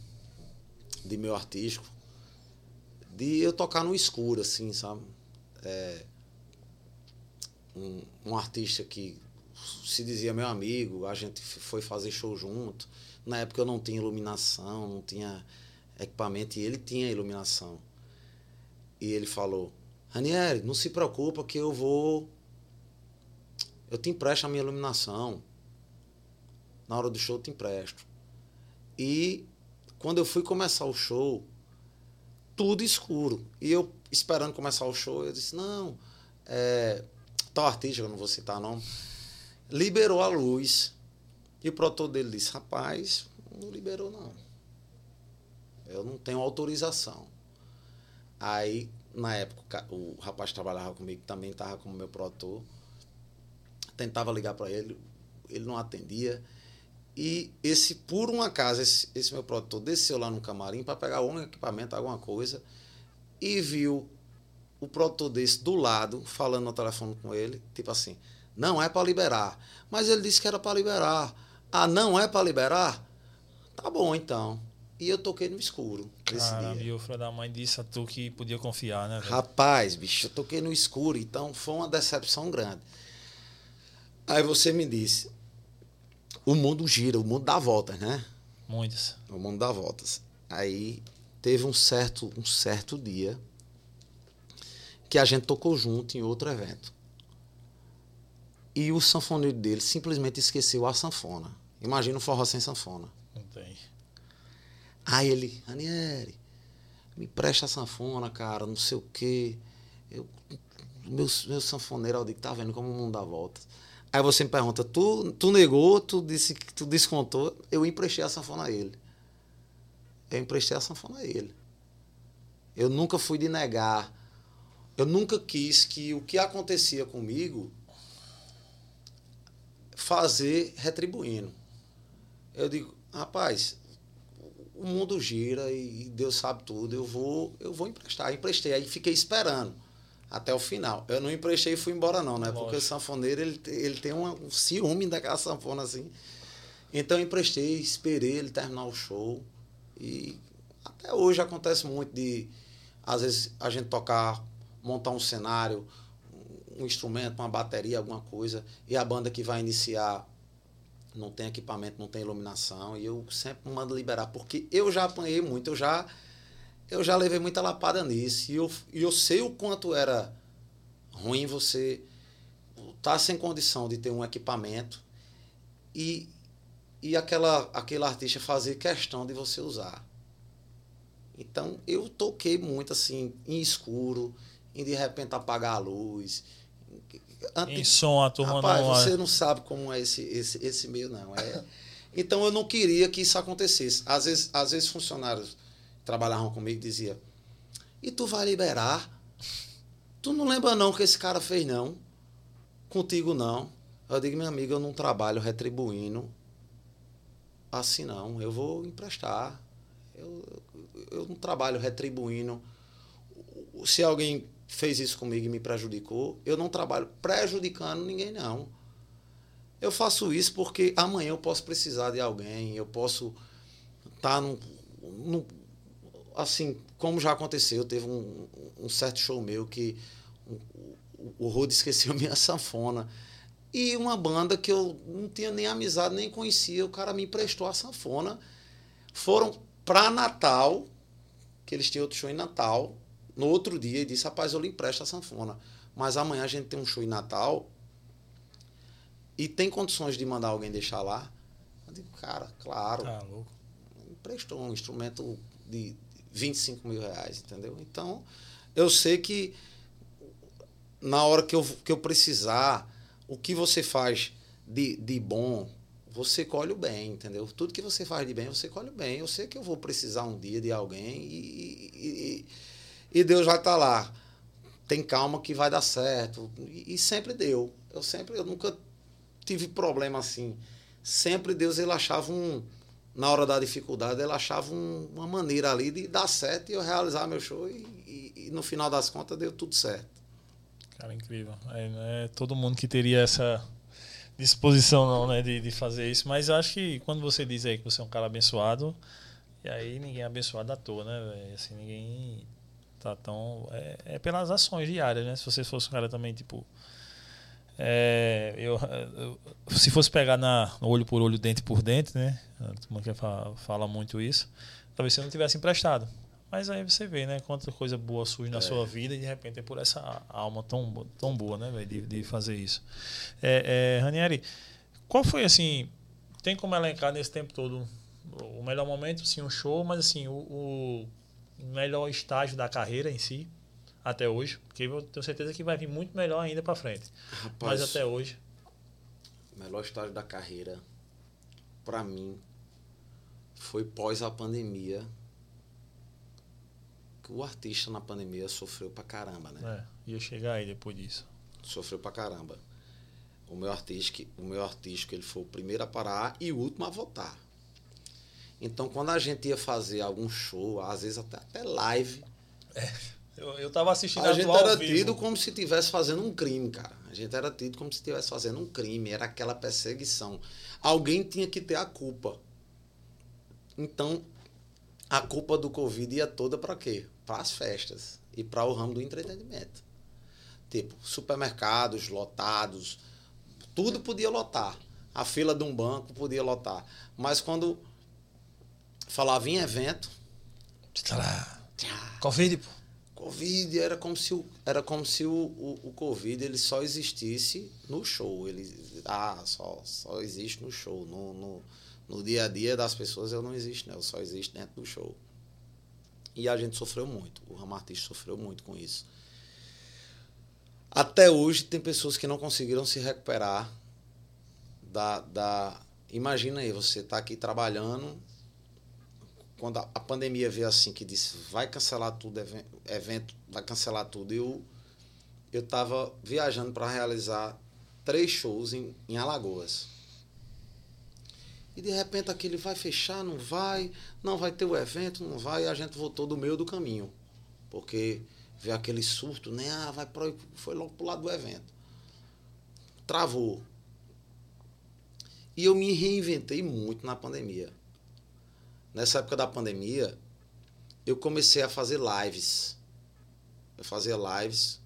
de meu artístico, de eu tocar no escuro, assim, sabe? É, um, um artista que se dizia meu amigo, a gente foi fazer show junto. Na época eu não tinha iluminação, não tinha equipamento, e ele tinha iluminação. E ele falou: Ranieri, não se preocupa que eu vou. Eu te empresto a minha iluminação. Na hora do show eu te empresto. E quando eu fui começar o show, tudo escuro. E eu, esperando começar o show, eu disse: Não, é, tal artista, eu não vou citar nome liberou a luz. E o produtor dele disse: Rapaz, não liberou não. Eu não tenho autorização. Aí, na época, o rapaz trabalhava comigo também estava como meu produtor. Tentava ligar para ele, ele não atendia. E esse, por um acaso, esse, esse meu produtor desceu lá no camarim para pegar algum equipamento, alguma coisa, e viu o produtor desse do lado, falando no telefone com ele, tipo assim, não é para liberar. Mas ele disse que era para liberar. Ah, não é para liberar? Tá bom, então. E eu toquei no escuro. Caramba, e o filho da mãe disse a tu que podia confiar, né? Velho? Rapaz, bicho, eu toquei no escuro, então foi uma decepção grande. Aí você me disse: o mundo gira, o mundo dá voltas, né? Muitas. O mundo dá voltas. Aí teve um certo, um certo dia que a gente tocou junto em outro evento. E o sanfoneiro dele simplesmente esqueceu a sanfona. Imagina um forró sem sanfona. Não tem. Aí ele, Ranieri, me presta a sanfona, cara, não sei o quê. Eu, meu, meu sanfoneiro, eu digo, tá vendo como o mundo dá volta. Aí você me pergunta, tu, tu negou, tu disse que tu descontou, eu emprestei a sanfona a ele. Eu emprestei a sanfona a ele. Eu nunca fui de negar. Eu nunca quis que o que acontecia comigo fazer retribuindo. Eu digo, rapaz, o mundo gira e Deus sabe tudo. Eu vou, eu vou emprestar. Eu emprestei, aí fiquei esperando até o final. Eu não emprestei e fui embora não, né? Lógico. Porque o sanfoneiro ele, ele tem um, um ciúme daquela sanfona assim. Então eu emprestei, esperei ele terminar o show e até hoje acontece muito de às vezes a gente tocar, montar um cenário, um instrumento, uma bateria, alguma coisa, e a banda que vai iniciar não tem equipamento, não tem iluminação, e eu sempre mando liberar, porque eu já apanhei muito, eu já eu já levei muita lapada nisso, e eu, e eu sei o quanto era ruim você estar tá sem condição de ter um equipamento e, e aquela, aquele artista fazer questão de você usar. Então eu toquei muito assim, em escuro, em de repente apagar a luz, Em som, a turma rapaz, não... você não sabe como é esse, esse, esse meio, não. É, então, eu não queria que isso acontecesse. Às vezes, às vezes funcionários trabalhavam comigo e diziam, e tu vai liberar? Tu não lembra não que esse cara fez, não? Contigo, não. Eu digo, minha amiga, eu não trabalho retribuindo assim, não. Eu vou emprestar. Eu, eu não trabalho retribuindo. Se alguém fez isso comigo e me prejudicou, eu não trabalho prejudicando ninguém, não. Eu faço isso porque amanhã eu posso precisar de alguém, eu posso estar tá num, num assim, como já aconteceu, teve um, um certo show meu que o, o Rod esqueceu minha sanfona. E uma banda que eu não tinha nem amizade, nem conhecia, o cara me emprestou a sanfona. Foram para Natal, que eles tinham outro show em Natal, no outro dia e disse, rapaz, eu lhe empresto a sanfona. Mas amanhã a gente tem um show em Natal e tem condições de mandar alguém deixar lá? Eu digo, cara, claro. Tá louco. Emprestou um instrumento de 25 mil reais, entendeu? Então, eu sei que na hora que eu, que eu precisar, o que você faz de, de bom, você colhe o bem, entendeu? Tudo que você faz de bem, você colhe o bem. Eu sei que eu vou precisar um dia de alguém e, e, e Deus vai estar tá lá. Tem calma que vai dar certo. E, e, sempre deu. Eu sempre, eu nunca tive problema assim. Sempre Deus ele achava um, na hora da dificuldade, ele achava um, uma maneira ali de dar certo e eu realizar meu show e, e, e no final das contas deu tudo certo. Cara, incrível. É, é todo mundo que teria essa disposição não, né, de, de fazer isso, mas acho que quando você diz aí que você é um cara abençoado, e aí ninguém é abençoado à toa, né? Assim, ninguém Tá? Então, é, é, pelas ações diárias, né? Se você fosse um cara também, tipo. É, eu, eu, se fosse pegar na olho por olho, dente por dente, né? A que fala, fala muito isso. Talvez você não tivesse emprestado. Mas aí você vê, né? Quanta coisa boa surge na é. sua vida e de repente é por essa alma tão, tão boa, né, véio, de, de fazer isso. É, é, Ranieri, qual foi assim? Tem como elencar nesse tempo todo o melhor momento, sim, um show, mas assim, o, o melhor estágio da carreira em si, até hoje, porque eu tenho certeza que vai vir muito melhor ainda para frente. Rapaz, Mas até hoje. Melhor estágio da carreira, para mim, foi pós a pandemia. Que o artista na pandemia sofreu pra caramba, né? É, ia chegar aí depois disso. Sofreu pra caramba. O meu artístico, o meu artístico ele foi o primeiro a parar e o último a voltar. Então, quando a gente ia fazer algum show, às vezes até, até live. É, eu, eu tava assistindo a gente era tido como se estivesse fazendo um crime, cara. A gente era tido como se estivesse fazendo um crime. Era aquela perseguição. Alguém tinha que ter a culpa. Então, a culpa do Covid ia toda para quê? Para as festas e para o ramo do entretenimento. Tipo, supermercados lotados, tudo podia lotar. A fila de um banco podia lotar. Mas quando falava em evento. Covid, pô. Covid era como se o, era como se o, o, o Covid ele só existisse no show. Ele, ah, só, só existe no show. No, no, no dia a dia das pessoas eu não existe, né? Eu só existe dentro do show. E a gente sofreu muito. O ramo artista sofreu muito com isso. Até hoje tem pessoas que não conseguiram se recuperar da. da imagina aí, você está aqui trabalhando. Quando a, pandemia veio assim, que disse vai cancelar tudo, evento, vai cancelar tudo. Eu eu estava viajando para realizar três shows em, em Alagoas. E de repente aquele vai fechar, não vai, não vai ter o evento, não vai, e a gente voltou do meio do caminho. Porque veio aquele surto, né? Ah, vai pro, foi logo pro lado do evento. Travou. E eu me reinventei muito na pandemia. Nessa época da pandemia, eu comecei a fazer lives. Eu fazia lives.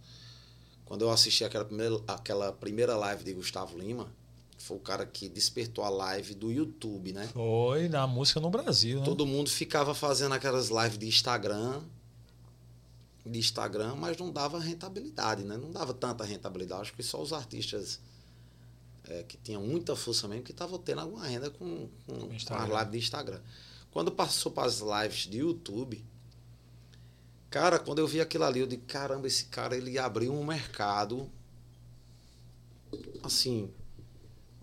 Quando eu assisti aquela primeira, aquela primeira live de Gustavo Lima, foi o cara que despertou a live do YouTube, né? Foi, na música no Brasil, né? Todo mundo ficava fazendo aquelas lives de Instagram, de Instagram, mas não dava rentabilidade, né? Não dava tanta rentabilidade. Acho que só os artistas é, que tinham muita força mesmo que estavam tendo alguma renda com, com, com as lives de Instagram. Quando passou para as lives de YouTube, cara, quando eu vi aquilo ali, eu disse, caramba, esse cara ele abriu um mercado assim,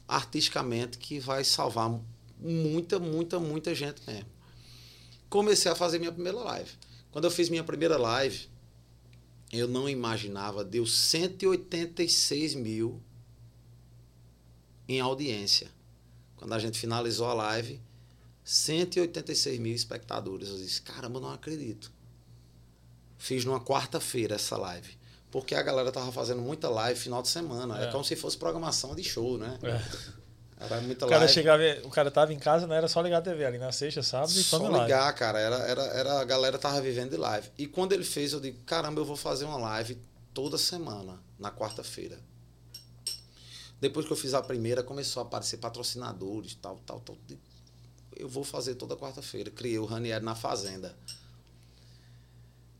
artisticamente que vai salvar muita, muita, muita gente mesmo. Comecei a fazer minha primeira live. Quando eu fiz minha primeira live, eu não imaginava, deu 186 mil em audiência. Quando a gente finalizou a live, 186 mil espectadores. Eu disse, caramba, não acredito. Fiz numa quarta-feira essa live. Porque a galera tava fazendo muita live final de semana. É, é como se fosse programação de show, né? É. Era muita o cara live. chegava, o cara tava em casa, não né? era só ligar a TV ali na sexta, sábado e Só ligar, live. cara. Era, era, era, a galera tava vivendo de live. E quando ele fez, eu digo, caramba, eu vou fazer uma live toda semana, na quarta-feira. Depois que eu fiz a primeira, começou a aparecer patrocinadores, tal, tal, tal. Eu vou fazer toda quarta-feira. Criei o Ranieri na Fazenda.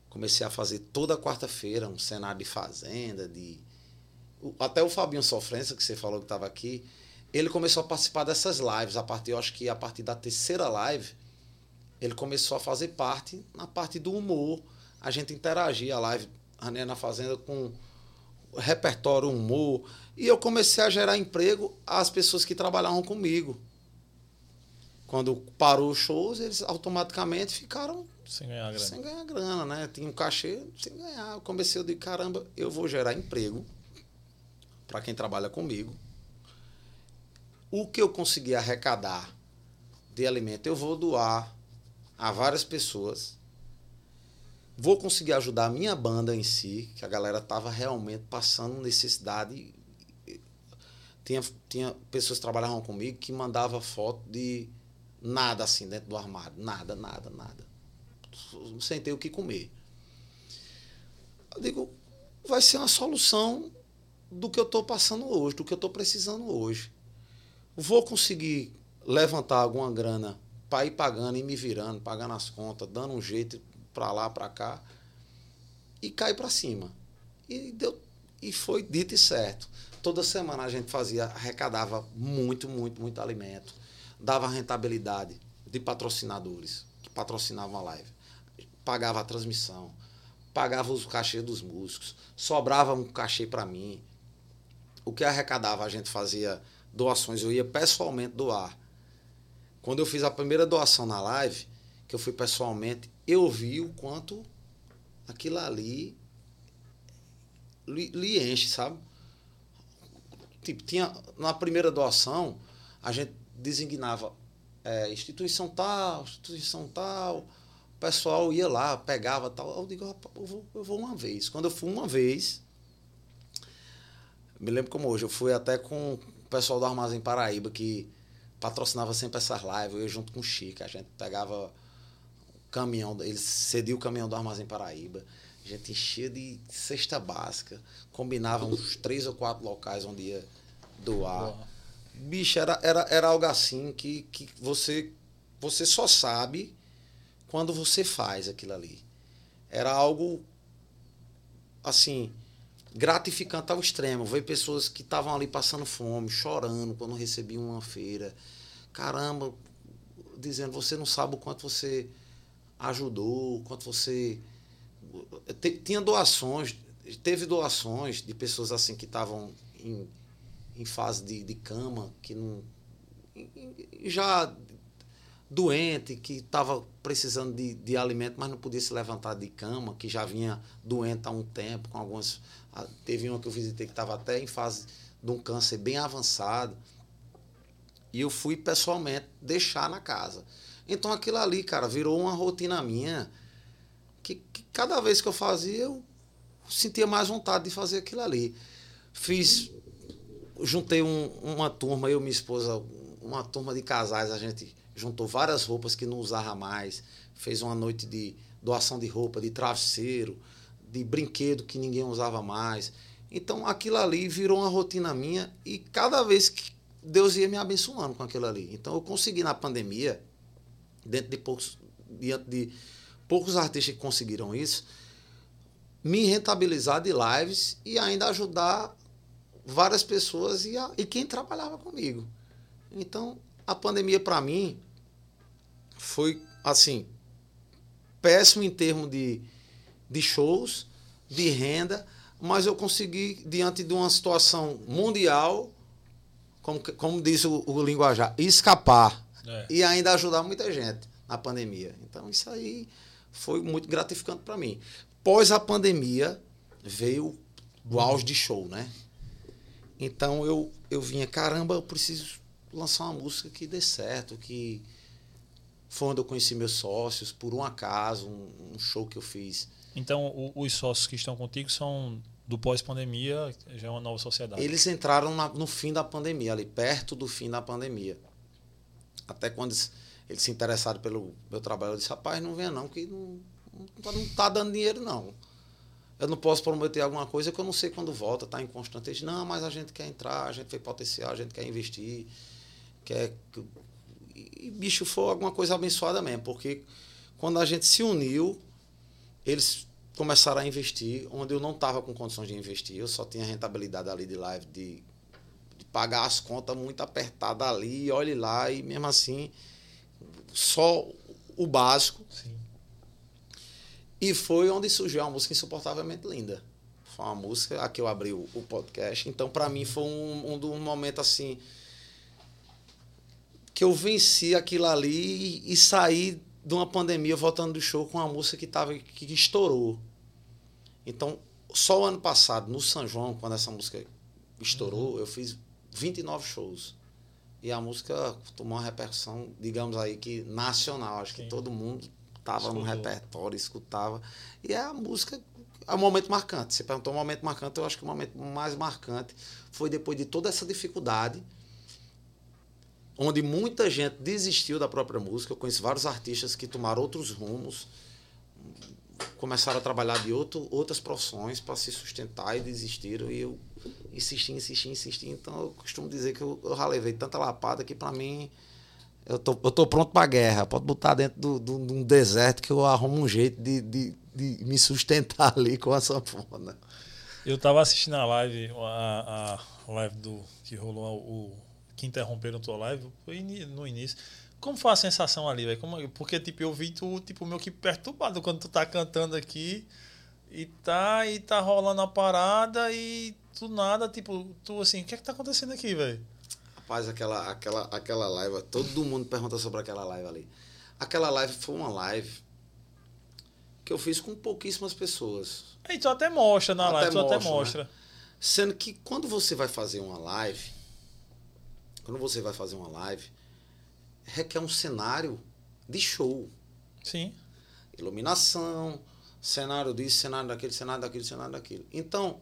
Comecei a fazer toda quarta-feira um cenário de fazenda, de. Até o Fabinho Sofrência, que você falou que estava aqui, ele começou a participar dessas lives. A partir, eu acho que a partir da terceira live, ele começou a fazer parte na parte do humor. A gente interagia a live Rané na Fazenda com repertório, humor. E eu comecei a gerar emprego às pessoas que trabalhavam comigo. Quando parou os shows, eles automaticamente ficaram sem ganhar grana. Sem ganhar grana, né? Tinha um cachê sem ganhar. Eu comecei a dizer, caramba, eu vou gerar emprego para quem trabalha comigo o que eu conseguir arrecadar de alimento, eu vou doar a várias pessoas. Vou conseguir ajudar a minha banda em si, que a galera estava realmente passando necessidade. Tinha, tinha pessoas que trabalhavam comigo que mandavam foto de nada assim dentro do armário. Nada, nada, nada. Sem ter o que comer. Eu digo, vai ser uma solução do que eu estou passando hoje, do que eu estou precisando hoje vou conseguir levantar alguma grana para ir pagando e me virando, pagando as contas, dando um jeito para lá, para cá e cair para cima. E deu e foi dito e certo. Toda semana a gente fazia, arrecadava muito, muito, muito alimento, dava rentabilidade de patrocinadores que patrocinavam a live, pagava a transmissão, pagava os cachê dos músicos, sobrava um cachê para mim. O que arrecadava a gente fazia doações, eu ia pessoalmente doar. Quando eu fiz a primeira doação na live, que eu fui pessoalmente, eu vi o quanto aquilo ali lhe, enche, sabe? Tipo, tinha, na primeira doação, a gente designava é, instituição tal, instituição tal, o pessoal ia lá, pegava tal. Eu digo, eu vou, eu vou uma vez. Quando eu fui uma vez, me lembro como hoje, eu fui até com o pessoal do Armazém Paraíba que patrocinava sempre essas lives, eu ia junto com o Chico, a gente pegava o caminhão, eles cediam o caminhão do Armazém Paraíba, a gente enchia de cesta básica, combinava uns três ou quatro locais onde ia doar. Boa. Bicho, era, era, era algo assim que, que você, você só sabe quando você faz aquilo ali. Era algo assim, gratificante ao extremo. Ver pessoas que estavam ali passando fome, chorando quando recebiam uma feira. Caramba, dizendo, você não sabe o quanto você ajudou, o quanto você. Tinha doações, teve doações de pessoas assim que estavam em, em fase de, de cama, que não. Já doente, que estava precisando de, de alimento, mas não podia se levantar de cama, que já vinha doente há um tempo, com algumas. Teve uma que eu visitei que estava até em fase de um câncer bem avançado. E eu fui pessoalmente deixar na casa. Então aquilo ali, cara, virou uma rotina minha. Que, que cada vez que eu fazia, eu sentia mais vontade de fazer aquilo ali. Fiz. Juntei um, uma turma, eu e minha esposa, uma turma de casais, a gente juntou várias roupas que não usava mais, fez uma noite de doação de roupa, de travesseiro, de brinquedo que ninguém usava mais. Então aquilo ali virou uma rotina minha e cada vez que Deus ia me abençoando com aquilo ali. Então eu consegui na pandemia, dentro de poucos, diante de poucos artistas que conseguiram isso, me rentabilizar de lives e ainda ajudar várias pessoas e, a, e quem trabalhava comigo. Então, a pandemia para mim foi assim péssimo em termos de, de shows, de renda, mas eu consegui, diante de uma situação mundial, como, como diz o, o linguajar, escapar é. e ainda ajudar muita gente na pandemia. Então, isso aí foi muito gratificante para mim. Pós a pandemia, veio o auge de show, né? Então, eu, eu vinha, caramba, eu preciso lançar uma música que dê certo, que foi onde eu conheci meus sócios, por um acaso, um, um show que eu fiz. Então, o, os sócios que estão contigo são do pós-pandemia, já é uma nova sociedade. Eles entraram na, no fim da pandemia, ali perto do fim da pandemia. Até quando eles, eles se interessaram pelo meu trabalho, eu disse, rapaz, não venha não, que não, não está dando dinheiro não. Eu não posso prometer alguma coisa que eu não sei quando volta, está em constante. Não, mas a gente quer entrar, a gente vê potencial, a gente quer investir, quer e bicho foi alguma coisa abençoada mesmo, porque quando a gente se uniu, eles começaram a investir, onde eu não estava com condições de investir, eu só tinha rentabilidade ali de live, de, de pagar as contas muito apertada ali, olhe lá, e mesmo assim, só o básico. Sim. E foi onde surgiu a música Insuportavelmente Linda. Foi uma música, aqui eu abri o, o podcast, então para mim foi um, um, um momento assim que eu venci aquilo ali e, e saí de uma pandemia voltando do show com uma música que, tava, que estourou. Então, só o ano passado, no São João, quando essa música estourou, uhum. eu fiz 29 shows. E a música tomou uma repercussão, digamos aí, que nacional. Acho Sim. que todo mundo estava no repertório, escutava. E é a música, é um momento marcante. Você perguntou um momento marcante, eu acho que o momento mais marcante foi depois de toda essa dificuldade onde muita gente desistiu da própria música. Eu conheço vários artistas que tomaram outros rumos, começaram a trabalhar de outro, outras profissões para se sustentar e desistiram. E eu insisti, insisti, insisti. Então eu costumo dizer que eu, eu já levei tanta lapada que para mim eu tô, eu tô pronto para guerra. Pode botar dentro de um deserto que eu arrumo um jeito de, de, de me sustentar ali com a sanfona. Eu estava assistindo a live, a, a live do que rolou o que interromperam tua live no início. Como foi a sensação ali, velho? Porque, tipo, eu vi tu, tipo, meio que perturbado quando tu tá cantando aqui e tá, e tá rolando a parada e tu nada, tipo, tu assim, o que é que tá acontecendo aqui, velho? Rapaz, aquela, aquela, aquela live, todo mundo pergunta sobre aquela live ali. Aquela live foi uma live que eu fiz com pouquíssimas pessoas. E tu até mostra na até live, até mostra. Né? Sendo que quando você vai fazer uma live, quando você vai fazer uma live, requer um cenário de show. Sim. Iluminação, cenário disso, cenário daquele, cenário daquele, cenário daquele. Então,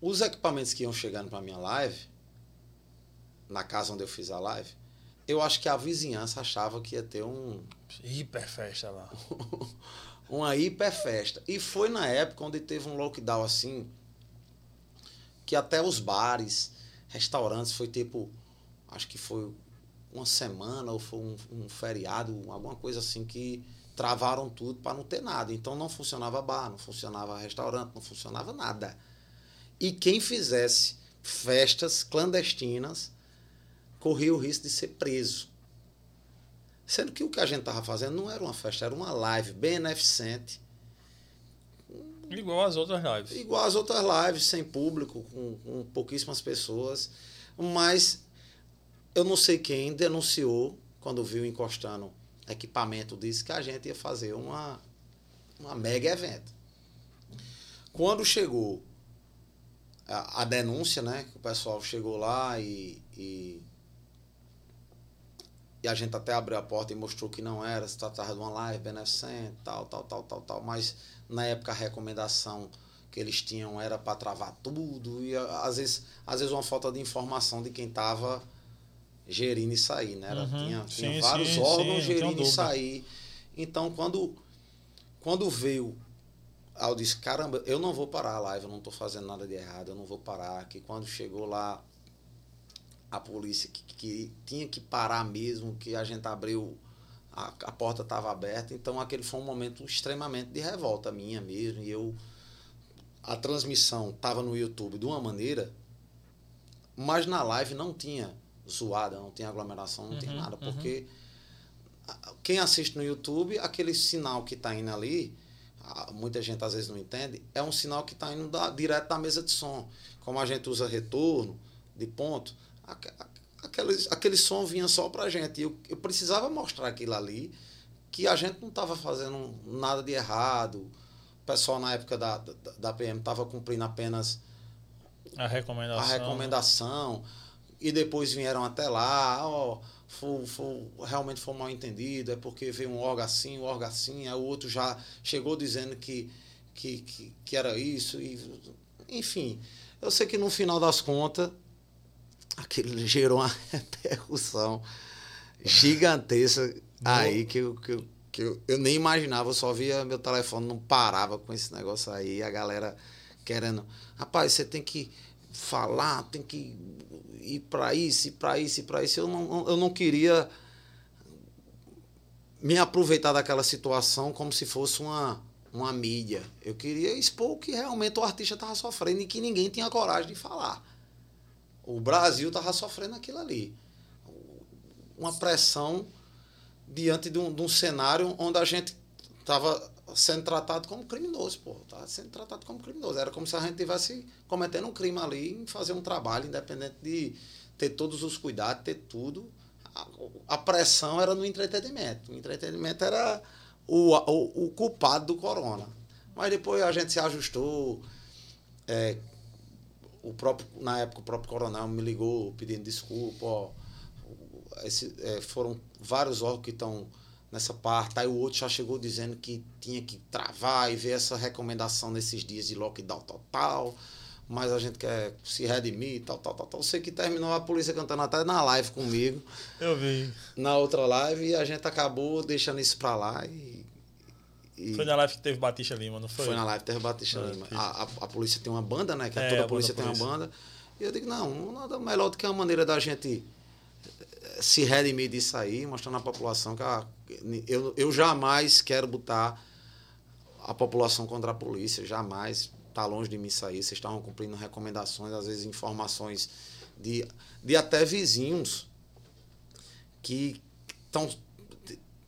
os equipamentos que iam chegando para minha live, na casa onde eu fiz a live, eu acho que a vizinhança achava que ia ter um. Hiper festa lá. uma hiper festa. E foi na época onde teve um lockdown assim, que até os bares, restaurantes, foi tipo, acho que foi uma semana ou foi um, um feriado, alguma coisa assim que travaram tudo para não ter nada. Então não funcionava bar, não funcionava restaurante, não funcionava nada. E quem fizesse festas clandestinas corria o risco de ser preso. Sendo que o que a gente estava fazendo não era uma festa, era uma live beneficente. Igual as outras lives. Igual as outras lives, sem público, com, com pouquíssimas pessoas. Mas eu não sei quem denunciou, quando viu encostando equipamento, disse que a gente ia fazer uma, uma mega evento. Quando chegou a, a denúncia, né? Que o pessoal chegou lá e, e e a gente até abriu a porta e mostrou que não era, se tratava de uma live beneficente, tal, tal, tal, tal, tal. Mas na época a recomendação que eles tinham era para travar tudo e às vezes, às vezes uma falta de informação de quem estava gerindo isso aí, né? Era, Uhum. Tinha, tinha Sim, vários sim, órgãos sim, gerindo isso aí. Então, quando, quando veio, eu disse, caramba, eu não vou parar a live, eu não estou fazendo nada de errado, eu não vou parar. Que quando chegou lá a polícia que, que tinha que parar mesmo, que a gente abriu, a, a porta estava aberta, então aquele foi um momento extremamente de revolta minha mesmo, e eu, a transmissão estava no YouTube de uma maneira, mas na live não tinha zoada, não tinha aglomeração, não tinha Uhum, nada, uhum. porque a- quem assiste no YouTube, aquele sinal que está indo ali, muita gente às vezes não entende, é um sinal que está indo da- direto da mesa de som. Como a gente usa retorno de ponto, aquele, aquele som vinha só para a gente. Eu, eu precisava mostrar aquilo ali, que a gente não estava fazendo nada de errado. O pessoal na época da, da, da PM estava cumprindo apenas A recomendação. a recomendação e depois vieram até lá, ó, foi, foi, realmente foi mal entendido, é porque veio um órgão assim, um órgão assim, aí o outro já chegou dizendo que, que, que, que era isso, e, enfim. Eu sei que no final das contas, aquilo gerou uma repercussão gigantesca aí que, eu, que, eu, que eu, eu nem imaginava, eu só via meu telefone não parava com esse negócio aí, a galera querendo, rapaz, você tem que falar, tem que ir para isso, ir para isso, ir para isso. Eu não, eu não queria me aproveitar daquela situação como se fosse uma, uma mídia. Eu queria expor o que realmente o artista estava sofrendo e que ninguém tinha coragem de falar. O Brasil estava sofrendo aquilo ali. Uma pressão diante de um, de um cenário onde a gente estava sendo tratado como criminoso, pô. Estava sendo tratado como criminoso. Era como se a gente estivesse cometendo um crime ali em fazer um trabalho, independente de ter todos os cuidados, ter tudo. A, a pressão era no entretenimento. O entretenimento era o, o, o culpado do corona. Mas depois a gente se ajustou. É, o próprio, na época, o próprio coronel me ligou pedindo desculpa. Ó, esse, é, foram vários órgãos que estão nessa parte. Aí o outro já chegou dizendo que tinha que travar e ver essa recomendação nesses dias de lockdown total. Mas a gente quer se redimir, tal, tal, tal, tal. Eu sei que terminou a polícia cantando até na live comigo, Eu vi. na outra live, e a gente acabou deixando isso pra lá e. e Foi na live que teve Batista Lima, não foi? foi na live Terra Batista Ah, Lima. que- A, a, a polícia tem uma banda, né? Que É, toda a polícia tem uma polícia. banda. E eu digo, não, nada melhor do que a maneira da gente eh, se redimir disso aí, mostrando à população que a, eu, eu jamais quero botar a população contra a polícia, jamais. Está longe de mim isso aí. Vocês estavam cumprindo recomendações, às vezes informações de, de até vizinhos que estão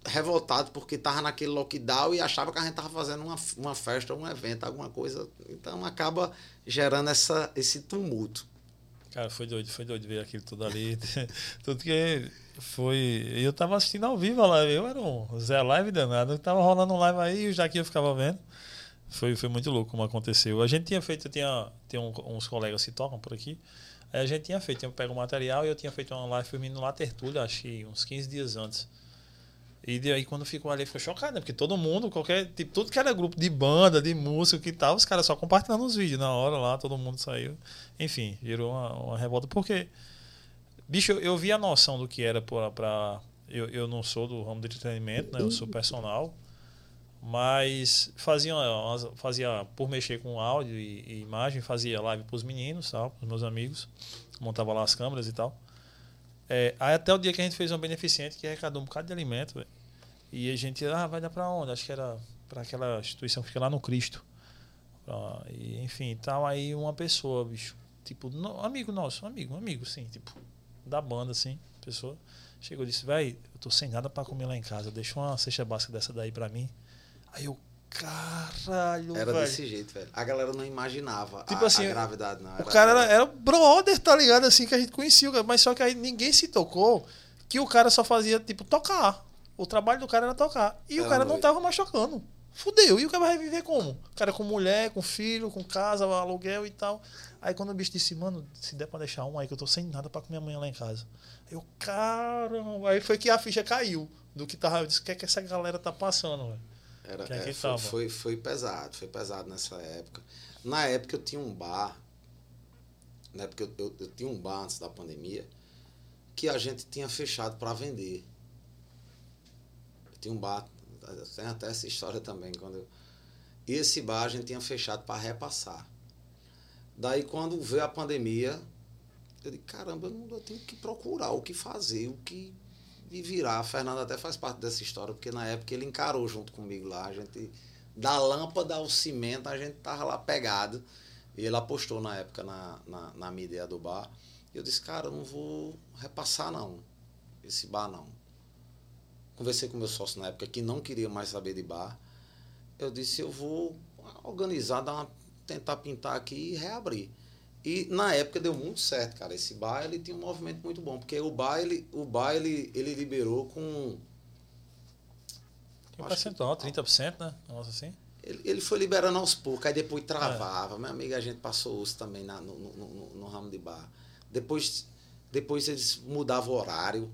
revoltados porque estava naquele lockdown e achava que a gente estava fazendo uma, uma festa, um evento, alguma coisa. Então acaba gerando essa, esse tumulto. Cara, foi doido, foi doido ver aquilo tudo ali. tudo que foi. Eu tava assistindo ao vivo live. Eu era um Zé Live danado. Tava rolando um live aí e o Jaquinho ficava vendo. Foi, foi muito louco como aconteceu. A gente tinha feito, tinha, tem um- uns colegas que tocam por aqui. Aí a gente tinha feito, tinha pego o material e eu tinha feito uma live filmando lá Tertúlia, acho que uns 15 dias antes. E daí quando ficou ali, ficou chocado, né? Porque todo mundo, qualquer. Tipo, tudo que era grupo de banda, de música e tal, os caras só compartilhando os vídeos na hora lá, todo mundo saiu. Enfim, gerou uma, uma revolta. Porque, bicho, eu, eu vi a noção do que era pra. pra eu, eu não sou do ramo de entretenimento, né? Eu sou personal. Mas fazia, fazia por mexer com áudio e, e imagem, fazia live pros meninos, tal, pros meus amigos. Montava lá as câmeras e tal. É, aí até o dia que a gente fez uma beneficente que arrecadou um bocado de alimento, velho. E a gente, ah, vai dar pra onde? Acho que era pra aquela instituição que fica lá no Cristo. Ah, e, enfim, tal. Aí uma pessoa, bicho, tipo, no- amigo nosso, amigo, amigo, sim, tipo, da banda, assim, pessoa. Chegou e disse, véi, eu tô sem nada pra comer lá em casa, deixa uma cesta básica dessa daí pra mim. Aí eu, caralho, Era velho. desse jeito, velho. A galera não imaginava Tipo a, assim, a gravidade, não. O cara era, era brother, tá ligado? Assim, que a gente conhecia, o mas só que aí ninguém se tocou que o cara só fazia, tipo, tocar. O trabalho do cara era tocar. E o Era cara não tava mais tocando. Fudeu. E o cara vai viver como? O cara com mulher, com filho, com casa, aluguel e tal. Aí quando o bicho disse, mano, se der pra deixar um aí que eu tô sem nada pra comer amanhã lá em casa. Aí eu, caramba. Aí foi que a ficha caiu do que tava. Eu disse, o que é que essa galera tá passando, velho? Era, Que aqui é, foi, tava. foi, foi pesado, foi pesado nessa época. Na época eu tinha um bar, na época eu, eu, eu tinha um bar antes da pandemia, que a gente tinha fechado para vender. Eu tinha um bar, tem até essa história também, quando eu, e esse bar a gente tinha fechado para repassar. Daí quando veio a pandemia, eu disse, caramba, eu, não, eu tenho que procurar o que fazer, o que me virar. A Fernanda até faz parte dessa história, porque na época ele encarou junto comigo lá. A gente, da lâmpada ao cimento, a gente tava lá pegado. E ele apostou na época na, na, na minha ideia do bar. E eu disse, cara, eu não vou repassar não, esse bar não. Conversei com meu sócio na época que não queria mais saber de bar. Eu disse, eu vou organizar, dar uma, tentar pintar aqui e reabrir. E na época deu muito certo, cara. Esse bar ele tinha um movimento muito bom, porque o bar ele, o bar, ele, liberou com Tem um Acho que- percentual, 30%, né? Nossa, assim. ele, ele foi liberando aos poucos, aí depois travava. Meu amigo, a gente passou osso também na, no, no, no- no ramo de bar. Depois, depois eles mudavam o horário.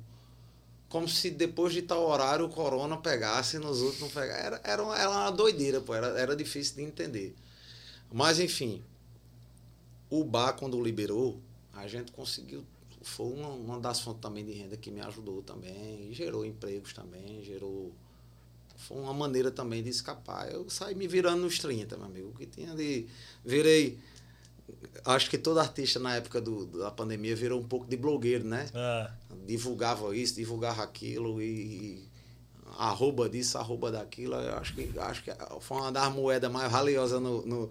Como se depois de tal horário o corona pegasse e nos outros não pegasse. Era, era, uma, era uma doideira, pô. Era, era difícil de entender. Mas, enfim, o bar, quando liberou, a gente conseguiu. Foi uma, uma das fontes também de renda que me ajudou também. E gerou empregos também, gerou foi uma maneira também de escapar. Eu saí me virando nos 30, meu amigo. O que tinha de. Virei. Acho que todo artista na época do, da pandemia virou um pouco de blogueiro, né? É. Divulgava isso, divulgava aquilo e. arroba disso, arroba daquilo. Eu acho que, acho que foi uma das moedas mais valiosas no, no,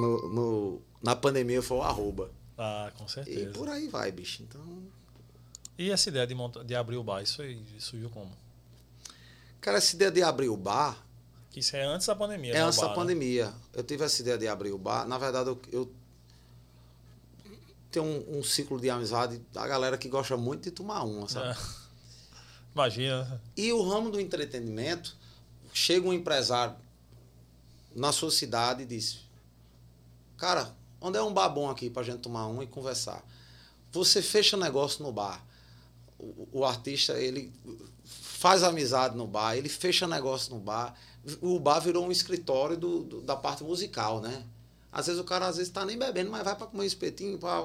no- no- na pandemia foi o arroba. Ah, com E certeza. por aí vai, bicho. Então. E essa ideia de, monta- de abrir o bar, isso aí surgiu como? Cara, essa ideia de abrir o bar. Que isso é antes da pandemia. É né, antes da bar, né? pandemia. Eu tive essa ideia de abrir o bar. Na verdade, eu, eu tenho um, um ciclo de amizade da galera que gosta muito de tomar uma, sabe? É. Imagina. E o ramo do entretenimento, chega um empresário na sua cidade e diz: Cara, onde é um bar bom aqui pra gente tomar um e conversar? Você fecha negócio no bar. O, o artista, ele faz amizade no bar, ele fecha negócio no bar. O bar virou um escritório do, do- da parte musical, né? Às vezes o cara às vezes tá nem bebendo, mas vai para comer espetinho. Pra,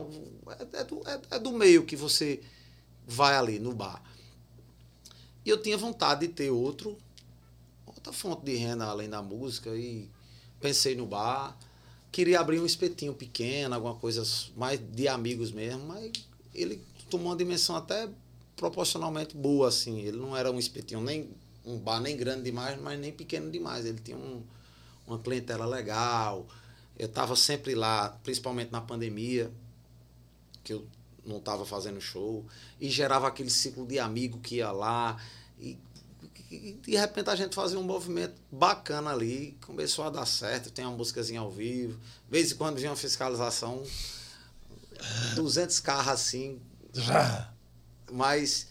é, é do, é- é do meio que você vai ali no bar. E eu tinha vontade de ter outro, outra fonte de renda além da música e pensei no bar. Queria abrir um espetinho pequeno, alguma coisa mais de amigos mesmo, mas ele tomou uma dimensão até proporcionalmente boa, assim. Ele não era um espetinho, nem um bar nem grande demais, mas nem pequeno demais. Ele tinha um- uma clientela legal. Eu estava sempre lá, principalmente na pandemia, que eu não estava fazendo show, e gerava aquele ciclo de amigo que ia lá. E, e de repente a gente fazia um movimento bacana ali, começou a dar certo, tem uma músicazinha ao vivo, de vez em quando vinha uma fiscalização, 200 carros assim, Já. mas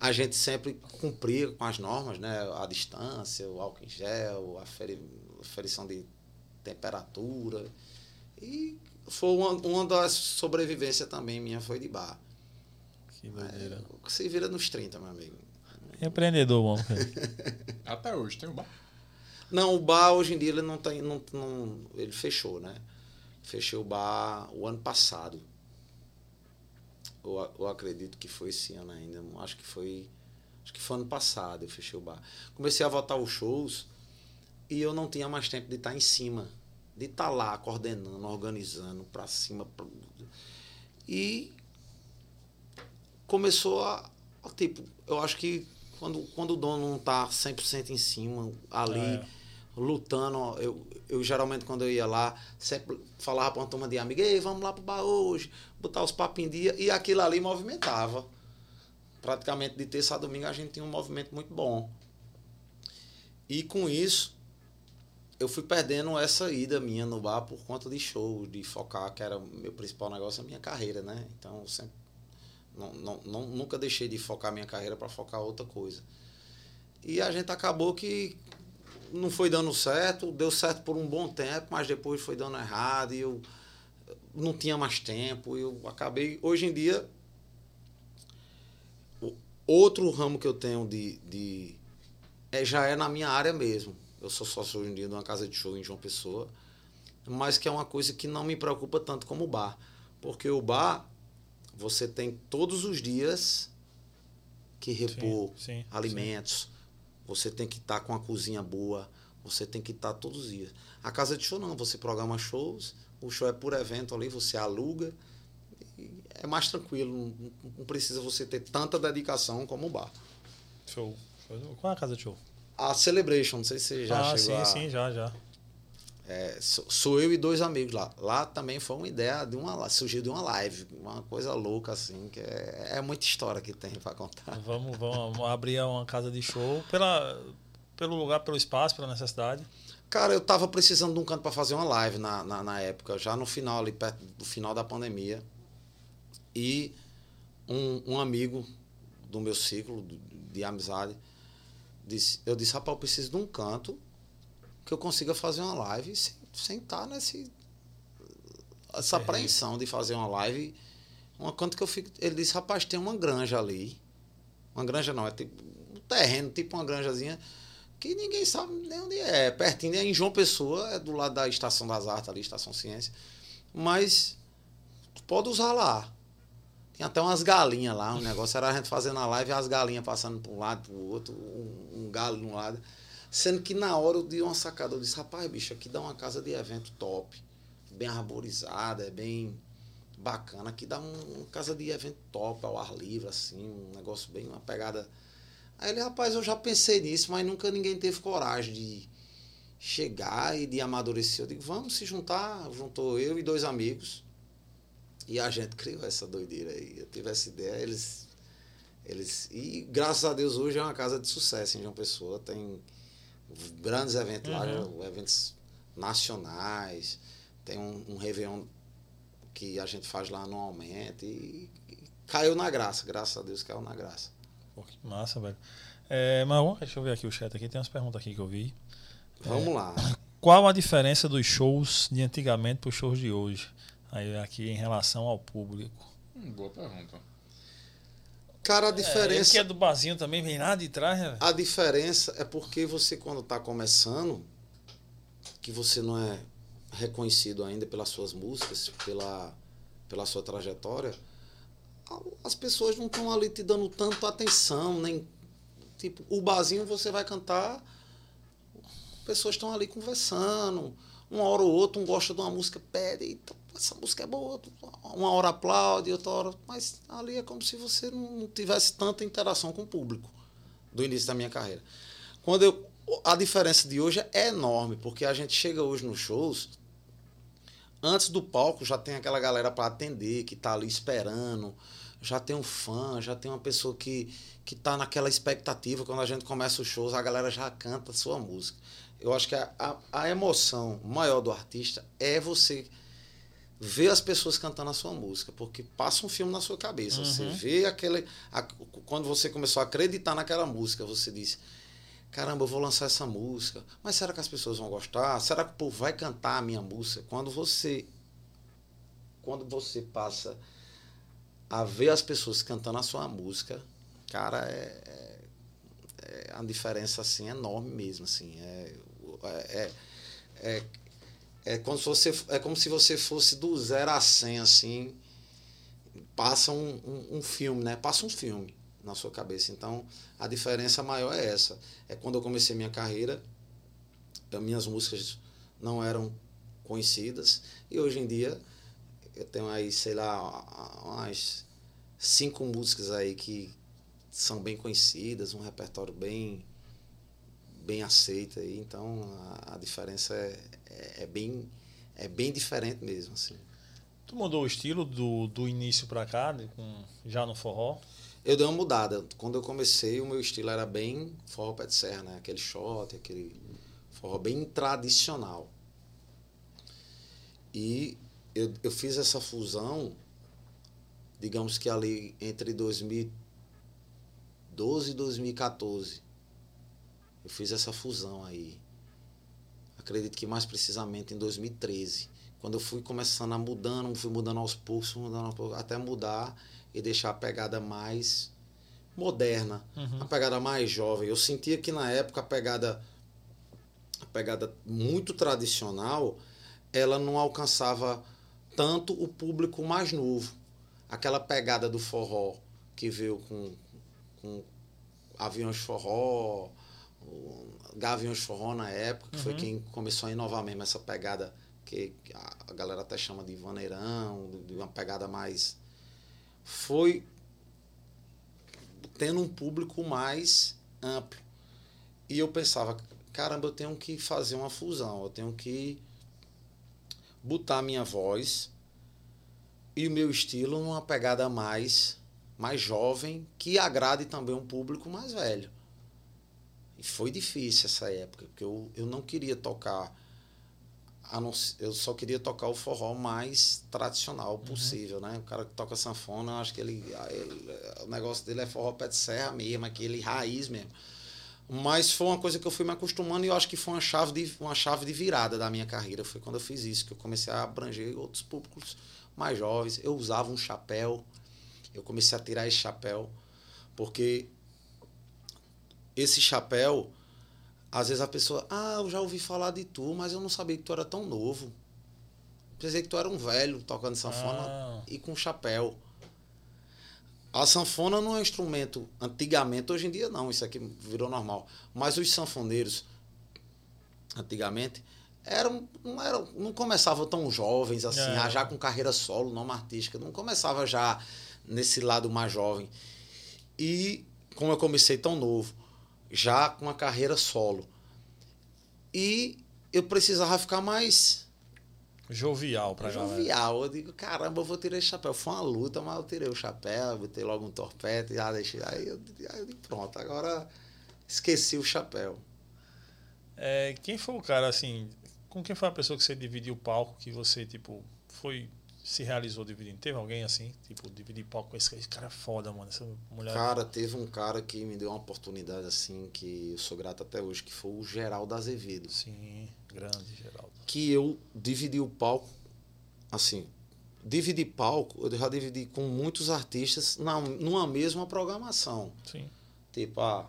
a gente sempre cumpria com as normas, né? A distância, o álcool em gel, a feri- aferição de temperatura. E foi uma, uma das sobrevivências também minha foi de bar. Que doideira. É, se vira nos 30, meu amigo. Empreendedor, mano. Até hoje tem o bar. Não, o bar hoje em dia ele não tem. Não, não, ele fechou, né? Fechou o bar o ano passado. Eu, eu acredito que foi esse ano ainda. Acho que foi. Acho que foi ano passado eu fechei o bar. Comecei a voltar os shows e eu não tinha mais tempo de estar em cima. De estar lá coordenando, organizando, pra cima. pra- E começou a, Tipo, eu acho que quando, quando o dono não tá 100% em cima, ali, É. lutando, eu, eu geralmente quando eu ia lá, sempre falava para uma turma de amigos, ei, vamos lá pro bar hoje, botar os papos em dia, e aquilo ali movimentava. Praticamente de terça a domingo a gente tinha um movimento muito bom. E com isso, eu fui perdendo essa ida minha no bar por conta de show, de focar, que era o meu principal negócio, a minha carreira, né? Então, eu sempre, não, não, nunca deixei de focar minha carreira para focar outra coisa. E a gente acabou que não foi dando certo, deu certo por um bom tempo, mas depois foi dando errado e eu não tinha mais tempo. Eu acabei. Hoje em dia, outro ramo que eu tenho de. de é, já é na minha área mesmo. Eu sou sócio hoje em dia de uma casa de show em João Pessoa, mas que é uma coisa que não me preocupa tanto como o bar. Porque o bar, você tem todos os dias que repor Sim, sim, alimentos, você tem que estar com a cozinha boa, você tem que estar todos os dias. A casa de show não, você programa shows, o show é por evento ali, você aluga, é mais tranquilo, não, não precisa você ter tanta dedicação como o bar. Show. Qual é a casa de show? A Celebration, não sei se você já ah, chegou sim, a... sim, já, já. É, sou, sou eu e dois amigos lá. Lá também foi uma ideia de uma surgiu de uma live, uma coisa louca assim, que é, é muita história que tem para contar. Vamos, vamos abrir uma casa de show pela, pelo lugar, pelo espaço, pela necessidade. Cara, eu tava precisando de um canto para fazer uma live na, na, na, época, já no final, ali perto do final da pandemia. E um, um amigo do meu ciclo de, de amizade disse, eu disse, rapaz, eu preciso de um canto que eu consiga fazer uma live sem, sem estar nesse essa apreensão de fazer uma live. Uma canto que eu fico. Ele disse, rapaz, tem uma granja ali. Uma granja não, é tipo um terreno, tipo uma granjazinha que ninguém sabe nem onde é. Pertinho, é em João Pessoa, é do lado da Estação das Artes ali, Estação Ciência. Mas pode usar lá. Tem até umas galinhas lá, o negócio era a gente fazendo a live e as galinhas passando para um lado, para o outro, um, um galo de um lado. Sendo que na hora eu dei uma sacada, eu disse, rapaz, bicho, aqui dá uma casa de evento top, bem arborizada, é bem bacana. Aqui dá um, uma casa de evento top, ao ar livre, assim, um negócio bem, uma pegada. Aí ele, rapaz, eu já pensei nisso, mas nunca ninguém teve coragem de chegar e de amadurecer. Eu digo, vamos se juntar. Juntou eu e dois amigos. E a gente criou essa doideira aí. Eu tive essa ideia, eles. eles e graças a Deus hoje é uma casa de sucesso em João Pessoa. Tem grandes eventos uhum. lá, eventos nacionais. Tem um, um Réveillon que a gente faz lá anualmente. E, e caiu na graça, graças a Deus caiu na graça. Pô, que massa, velho. É, Marlon, deixa eu ver aqui o chat aqui. Tem umas perguntas aqui que eu vi. Vamos é, lá. Qual a diferença dos shows de antigamente para os shows de hoje? Aí aqui em relação ao público. Hum, boa pergunta. Cara, a diferença. É, que é do barzinho também, vem lá de trás, né? A diferença é porque você, quando está começando, que você não é reconhecido ainda pelas suas músicas, pela, pela sua trajetória, as pessoas não estão ali te dando tanto atenção, nem. Tipo, o barzinho você vai cantar, pessoas estão ali conversando. Uma hora ou outra, um gosta de uma música, pede, essa música é boa, uma hora aplaude, outra hora. Mas ali é como se você não tivesse tanta interação com o público do início da minha carreira. Quando eu, a diferença de hoje é enorme, porque a gente chega hoje nos shows, antes do palco já tem aquela galera para atender, que está ali esperando, já tem um fã, já tem uma pessoa que que está naquela expectativa quando a gente começa os shows, a galera já canta a sua música. Eu acho que a, a, a emoção maior do artista é você ver as pessoas cantando a sua música, porque passa um filme na sua cabeça. Uhum. Você vê aquele. A, quando você começou a acreditar naquela música, você disse: caramba, eu vou lançar essa música, mas será que as pessoas vão gostar? Será que o povo vai cantar a minha música? Quando você. Quando você passa a ver as pessoas cantando a sua música, cara, é, é, é a diferença assim enorme mesmo, assim. É, é, é, é, como se você, é como se você fosse do zero a cem, assim, passa um, um, um, filme, né? Passa um filme na sua cabeça. Então, a diferença maior é essa. É quando eu comecei minha carreira, minhas músicas não eram conhecidas, e hoje em dia eu tenho aí, sei lá, umas cinco músicas aí que são bem conhecidas, um repertório bem bem aceito aí, então a, a diferença é, é, é, bem é bem diferente mesmo assim. Tu mudou o estilo do, do início para cá, com, já no forró? Eu dei uma mudada. Quando eu comecei, o meu estilo era bem forró pé de serra, né? Aquele shot, aquele forró bem tradicional. E eu, eu fiz essa fusão, digamos que ali entre 2012 e 2014. Eu fiz essa fusão aí. Acredito que mais precisamente em 2013. Quando eu fui começando a mudando, fui mudando aos poucos, mudando aos poucos, até mudar e deixar a pegada mais moderna, uhum. a pegada mais jovem. Eu sentia que na época a pegada a pegada muito tradicional, ela não alcançava tanto o público mais novo. Aquela pegada do forró que veio com, com aviões forró, Gaviões Forró na época, que uhum. foi quem começou a inovar mesmo essa pegada que a galera até chama de vaneirão, de uma pegada mais. Foi tendo um público mais amplo. E eu pensava, caramba, eu tenho que fazer uma fusão, eu tenho que botar minha voz e o meu estilo numa pegada mais mais jovem que agrade também um público mais velho. E foi difícil essa época, porque eu, eu não queria tocar. Eu só queria tocar o forró mais tradicional uhum. possível, uhum. né? O cara que toca sanfona, eu acho que ele, ele, O negócio dele é forró pé de serra mesmo, aquele raiz mesmo. Mas foi uma coisa que eu fui me acostumando e eu acho que foi uma chave de, uma chave de virada da minha carreira. Foi quando eu fiz isso, que eu comecei a abranger outros públicos mais jovens. Eu usava um chapéu, eu comecei a tirar esse chapéu, porque esse chapéu, às vezes a pessoa, ah, eu já ouvi falar de tu, mas eu não sabia que tu era tão novo. Pensei que tu era um velho tocando sanfona ah. e com chapéu. A sanfona não é um instrumento, antigamente, hoje em dia não, isso aqui virou normal. Mas os sanfoneiros, antigamente, eram, não, eram, não começavam tão jovens assim, é. já com carreira solo, nome artística, não começava já nesse lado mais jovem. E como eu comecei tão novo, já com a carreira solo. E eu precisava ficar mais jovial para Jovial. Eu digo, caramba, eu vou tirar esse chapéu. Foi uma luta, mas eu tirei o chapéu, botei logo um torpete, já deixei. Aí eu, aí eu digo, pronto, agora esqueci o chapéu. É, quem foi o cara assim, com quem foi a pessoa que você dividiu o palco que você tipo foi se realizou dividindo? Teve alguém assim, tipo, dividir palco com esse, cara é foda, mano, essa mulher. Cara, teve um cara que me deu uma oportunidade assim, que eu sou grato até hoje, que foi o Geraldo Azevedo. Sim, grande Geraldo. Que eu dividi o palco, assim, dividir palco, eu já dividi com muitos artistas na, numa mesma programação. Sim. Tipo, ah,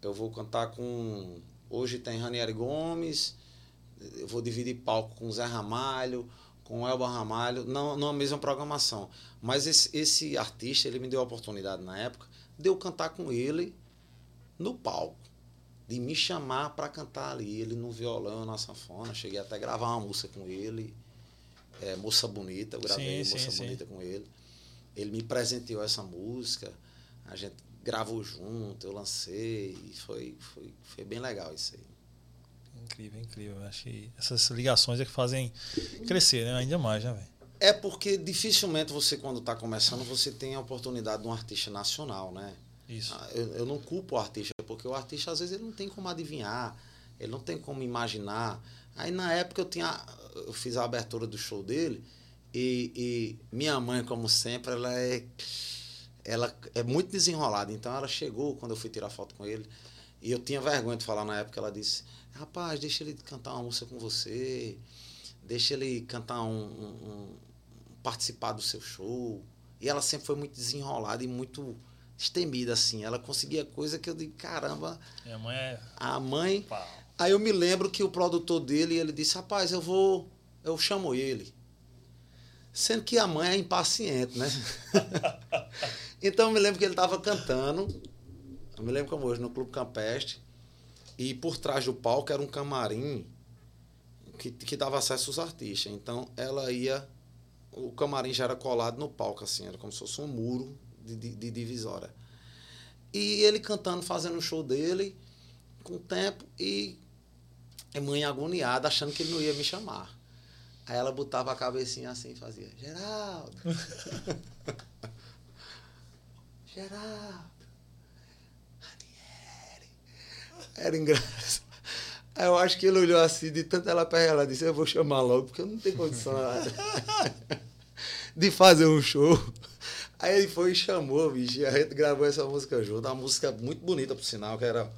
eu vou cantar com. Hoje tem Ranieri Gomes, eu vou dividir palco com Zé Ramalho com o Elba Ramalho, não, não a mesma programação. Mas esse, esse artista, ele me deu a oportunidade na época de eu cantar com ele no palco. De me chamar para cantar ali, ele no violão, na sanfona. Cheguei até a gravar uma música com ele, é, Moça Bonita, eu gravei sim, Moça sim, Bonita sim. com ele. Ele me presenteou essa música, a gente gravou junto, eu lancei, e foi, foi, foi bem legal isso aí. Incrível, incrível. Acho que essas ligações é que fazem crescer né? ainda mais, né, velho? É porque dificilmente você, quando está começando, você tem a oportunidade de um artista nacional, né? Isso. Ah, eu, eu não culpo o artista, porque o artista, às vezes, ele não tem como adivinhar, ele não tem como imaginar. Aí, na época, eu tinha eu fiz a abertura do show dele e, e minha mãe, como sempre, ela é, ela é muito desenrolada. Então, ela chegou quando eu fui tirar foto com ele e eu tinha vergonha de falar na época, ela disse rapaz, deixa ele cantar uma música com você, deixa ele cantar um, um, um, participar do seu show. E ela sempre foi muito desenrolada e muito estemida, assim. Ela conseguia coisa que eu digo, caramba. Minha mãe é. A mãe. Aí eu me lembro que o produtor dele, ele disse, rapaz, eu vou. Eu chamo ele. Sendo que a mãe é impaciente, né? então eu me lembro que ele estava cantando. Eu me lembro como hoje, no Clube Campestre. E por trás do palco era um camarim que, que dava acesso aos artistas. Então ela ia. O camarim já era colado no palco, assim, era como se fosse um muro de, de, de divisória. E ele cantando, fazendo o show dele, com o tempo, e a mãe agoniada, achando que ele não ia me chamar. Aí ela botava a cabecinha assim e fazia, Geraldo. Geraldo. Ranieri. Era engraçado. Aí eu acho que ele olhou assim, de tanto ela perto, ela disse, eu vou chamar logo, porque eu não tenho condição de fazer um show. Aí ele foi e chamou, bicho, e a gente gravou essa música junto, uma música muito bonita, por sinal, que era...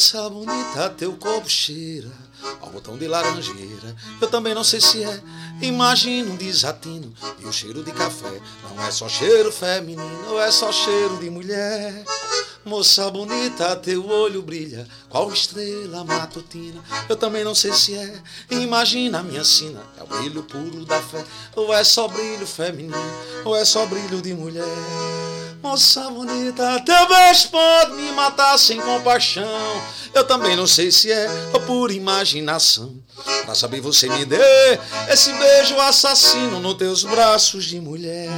Moça bonita, teu corpo cheira ao botão de laranjeira. Eu também não sei se é, imagino um desatino e o cheiro de café. Não é só cheiro feminino, é só cheiro de mulher. Moça bonita, teu olho brilha, qual estrela matutina. Eu também não sei se é, imagina a minha sina, é o brilho puro da fé. Ou é só brilho feminino, ou é só brilho de mulher. Moça bonita, teu beijo pode me matar sem compaixão. Eu também não sei se é ou por imaginação. Pra saber você me dê esse beijo assassino nos teus braços de mulher.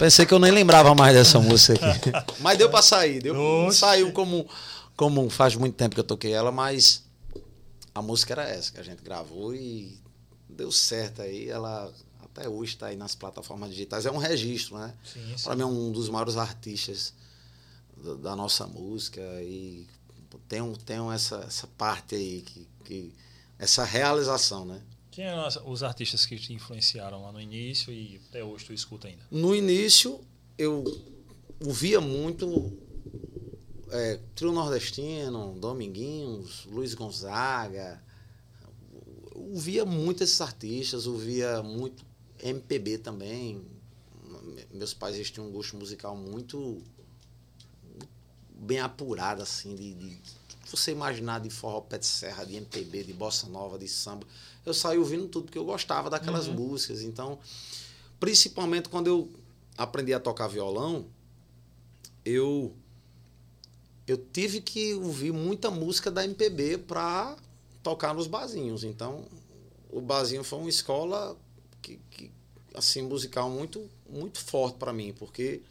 Pensei que eu nem lembrava mais dessa música aqui. Mas deu pra sair. Deu, saiu como, como faz muito tempo que eu toquei ela, mas a música era essa que a gente gravou e deu certo aí. Ela até hoje está aí nas plataformas digitais. É um registro, né? Para mim é um dos maiores artistas da, da nossa música e tem, tem essa, essa parte aí que, que essa realização, né? Quem eram os artistas que te influenciaram lá no início e até hoje tu escuta ainda? No início, eu ouvia muito é, Trio Nordestino, Dominguinhos, Luiz Gonzaga. ouvia muito esses artistas, ouvia muito MPB também. Meus pais tinham um gosto musical muito bem apurado, assim, de, de você imaginar de forró pé de serra, de MPB, de bossa nova, de samba eu saí ouvindo tudo, porque eu gostava daquelas uhum. músicas. Então, principalmente quando eu aprendi a tocar violão, eu eu tive que ouvir muita música da MPB para tocar nos barzinhos. Então, o barzinho foi uma escola que, que assim musical muito muito forte para mim, porque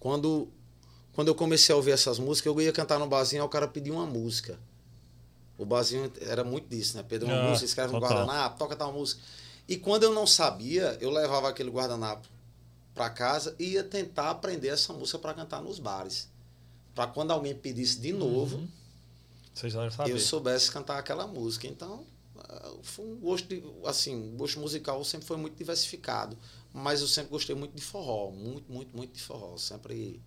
quando quando eu comecei a ouvir essas músicas, eu ia cantar no barzinho, o cara pedia uma música. O barzinho era muito disso, né? Pedro uma ah, música, escreve um guardanapo, toca tal música. E quando eu não sabia, eu levava aquele guardanapo para casa e ia tentar aprender essa música para cantar nos bares. Para quando alguém pedisse de novo, uhum. eu soubesse cantar aquela música. Então, eh, foi um gosto de, assim, o gosto musical sempre foi muito diversificado, mas eu sempre gostei muito de forró, muito, muito, muito de forró. Sempre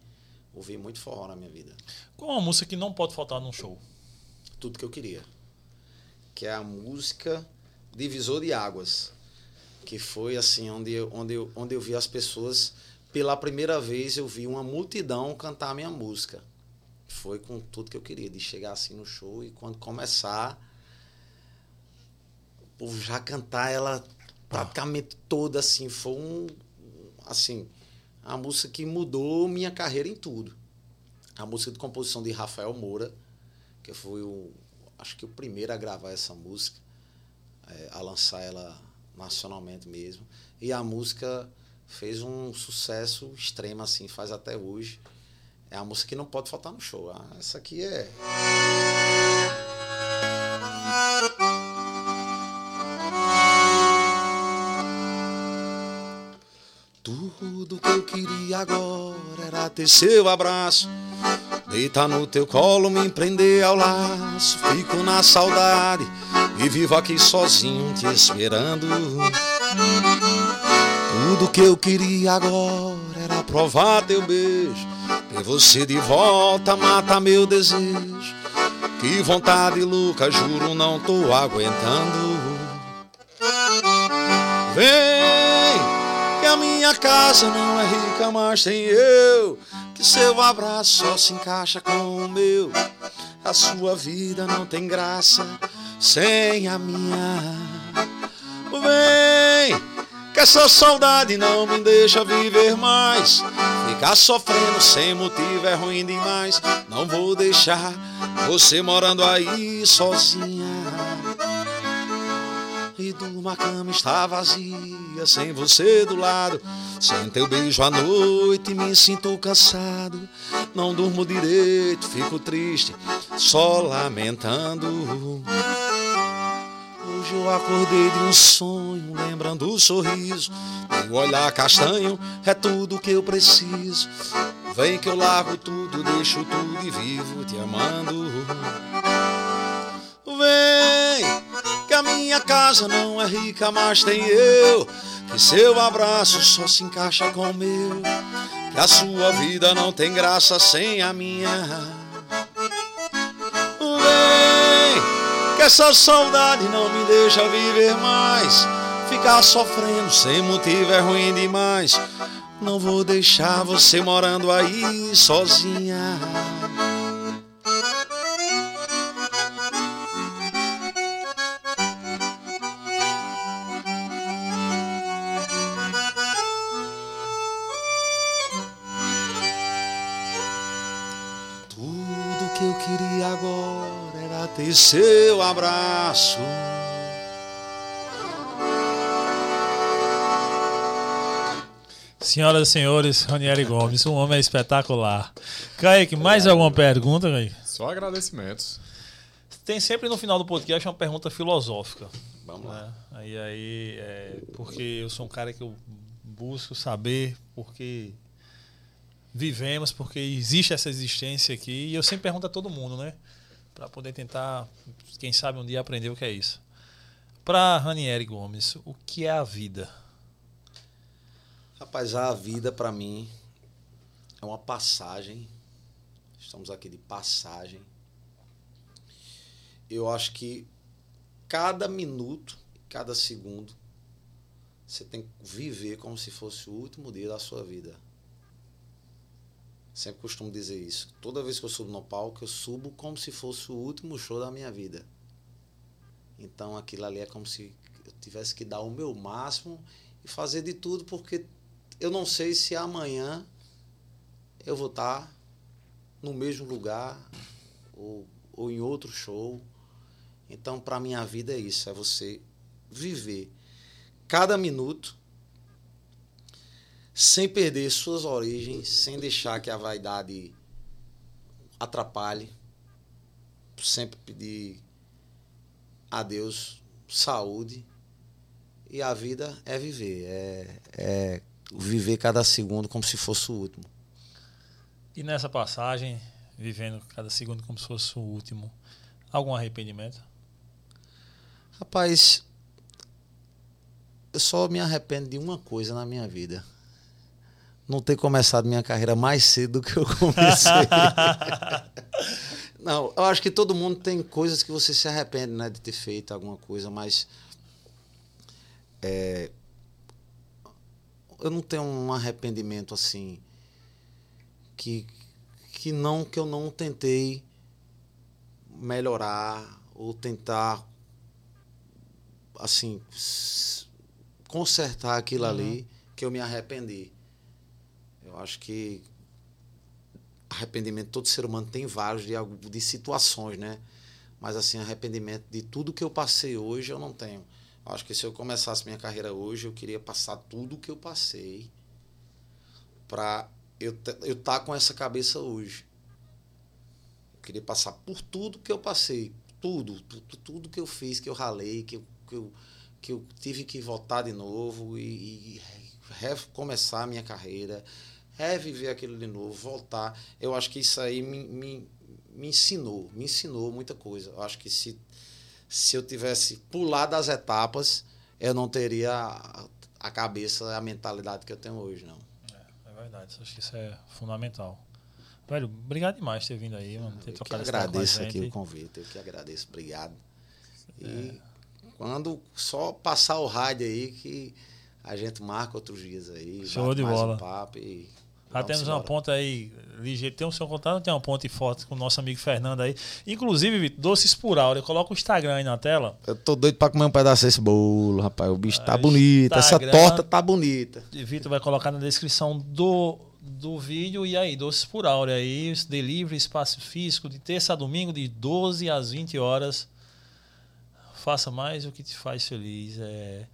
ouvi muito forró na minha vida. Qual é uma música que não pode faltar num show? Tudo que eu queria. Que é a música Divisor de Águas. Que foi assim, onde eu, onde eu, onde eu vi as pessoas. Pela primeira vez eu vi uma multidão cantar a minha música. Foi com tudo que eu queria, de chegar assim no show e quando começar, o povo já cantar ela praticamente toda assim. Foi um. Assim, a música que mudou minha carreira em tudo. A música de composição de Rafael Moura que foi o, acho que o primeiro a gravar essa música, é, a lançar ela nacionalmente mesmo. E a música fez um sucesso extremo, assim, faz até hoje. É a música que não pode faltar no show. Ah, essa aqui é. Tudo que eu queria agora era ter seu abraço Deitar no teu colo, me prender ao laço. Fico na saudade e vivo aqui sozinho te esperando. Tudo que eu queria agora era provar teu beijo. Ter você de volta mata meu desejo. Que vontade louca, juro, não tô aguentando. Vem, a minha casa não é rica, mas tem eu que seu abraço só se encaixa com o meu. A sua vida não tem graça sem a minha. Vem, que essa saudade não me deixa viver mais. Ficar sofrendo sem motivo é ruim demais. Não vou deixar você morando aí sozinha. E uma cama está vazia, sem você do lado. Sem teu beijo à noite, me sinto cansado. Não durmo direito, fico triste, só lamentando. Hoje eu acordei de um sonho, lembrando o sorriso. Teu olhar castanho é tudo que eu preciso. Vem que eu largo tudo, deixo tudo e vivo te amando. Vem, que a minha casa não é rica, mas tem eu. Que seu abraço só se encaixa com o meu. Que a sua vida não tem graça sem a minha. Vem, que essa saudade não me deixa viver mais. Ficar sofrendo sem motivo é ruim demais. Não vou deixar você morando aí sozinha. Ter seu abraço. Senhoras e senhores, Ranieri Gomes, um homem espetacular. Kaique, mais alguma pergunta, Kaique? Só agradecimentos. Tem sempre no final do podcast uma pergunta filosófica. Vamos lá. né? Aí, aí é, porque eu sou um cara que eu busco saber porque vivemos, porque existe essa existência aqui. E eu sempre pergunto a todo mundo, né? Para poder tentar, quem sabe um dia aprender o que é isso. Para Ranieri Gomes, o que é a vida? Rapaz, a vida para mim é uma passagem. Estamos aqui de passagem. Eu acho que cada minuto, cada segundo, você tem que viver como se fosse o último dia da sua vida. Sempre costumo dizer isso. Toda vez que eu subo no palco, eu subo como se fosse o último show da minha vida. Então aquilo ali é como se eu tivesse que dar o meu máximo e fazer de tudo, porque eu não sei se amanhã eu vou estar no mesmo lugar ou, ou em outro show. Então, para minha vida é isso, é você viver cada minuto sem perder suas origens, sem deixar que a vaidade atrapalhe. Sempre pedir a Deus saúde. E a vida é viver, é, é viver cada segundo como se fosse o último. E nessa passagem, vivendo cada segundo como se fosse o último, algum arrependimento? Rapaz, eu só me arrependo de uma coisa na minha vida. Não ter começado minha carreira mais cedo do que eu comecei. Não, eu acho que todo mundo tem coisas que você se arrepende, né, de ter feito alguma coisa, mas é, eu não tenho um arrependimento assim que que não que eu não tentei melhorar ou tentar assim consertar aquilo ali que eu me arrependi. Eu acho que arrependimento todo ser humano tem vários de de situações, né? Mas assim, arrependimento de tudo que eu passei hoje eu não tenho. Eu acho que se eu começasse minha carreira hoje, eu queria passar tudo que eu passei para eu eu estar com essa cabeça hoje. Eu queria passar por tudo que eu passei, tudo, tudo, tudo que eu fiz, que eu ralei, que eu, que eu, que eu tive que voltar de novo e, e recomeçar a minha carreira, reviver aquilo de novo, voltar. Eu acho que isso aí me, me, me ensinou, me ensinou muita coisa. Eu acho que se, se eu tivesse pulado as etapas, eu não teria a, a cabeça, a mentalidade que eu tenho hoje, não. É verdade, acho que isso é fundamental. Velho, obrigado demais por ter vindo aí, mano. Ter Eu que trocado agradeço aqui o convite, eu que agradeço, obrigado. E quando só passar o rádio aí que a gente marca outros dias aí, Show de bola. um papo e Já temos uma ponta aí ligeira. Tem o seu contato, tem uma ponte forte com o nosso amigo Fernando aí. Inclusive, Vitor, doces por áurea. Coloca o Instagram aí na tela. Eu tô doido pra comer um pedaço desse bolo, rapaz. O bicho tá bonito. Essa torta tá bonita. Vitor vai colocar na descrição do, do vídeo. E aí, doces por áurea aí. Delivery, espaço físico, de terça a domingo, de 12 às 20 horas. Faça mais o que te faz feliz. É...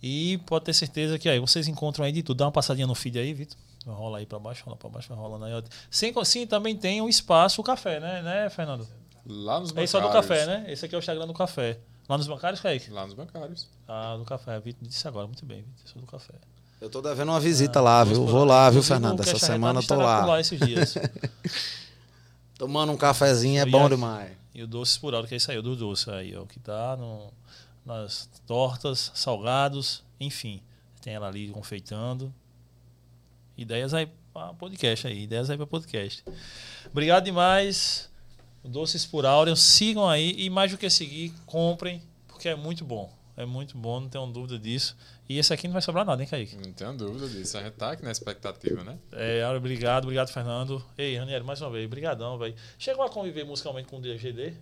E pode ter certeza que aí vocês encontram aí de tudo. Dá uma passadinha no feed aí, Vitor. Rola aí para baixo, rola para baixo, vai rolando aí. Sim, sim, também tem um espaço, o café, né, né Fernando? Lá nos bancários. Esse é do café, né? Esse aqui é o Instagram do café. Lá nos bancários, Kaique? Lá nos bancários. Ah, do café. Vitor disse agora, muito bem, Vitor, sou do café. Eu tô devendo uma visita ah, lá, viu? Vou lá, viu, Fernando? Essa semana eu tô lá. lá esses dias. Tomando um cafezinho é bom demais. E o doce por hora, que é isso aí, o do doce aí, ó, que tá no, nas tortas, salgados, enfim. Tem ela ali confeitando. Ideias aí para podcast aí, ideias aí para podcast. Obrigado demais. Doces por Áureo, sigam aí e mais do que seguir, comprem, porque é muito bom. É muito bom, não tenho dúvida disso. E esse aqui não vai sobrar nada, hein, Kaique? Não tenho dúvida disso. A gente tá aqui na expectativa, né? É, obrigado, obrigado, Fernando. Ei, Ranieri, mais uma vez, brigadão, velho. Chegou a conviver musicalmente com o DGD?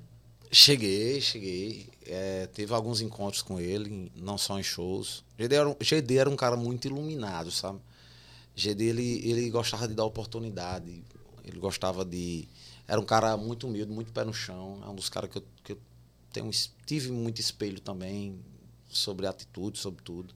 Cheguei, cheguei. É, teve alguns encontros com ele, não só em shows. GD era, GD era um cara muito iluminado, sabe? GD ele, ele gostava de dar oportunidade, ele gostava de. Era um cara muito humilde, muito pé no chão. É um dos caras que eu, que eu tenho, tive muito espelho também sobre atitude, sobre tudo.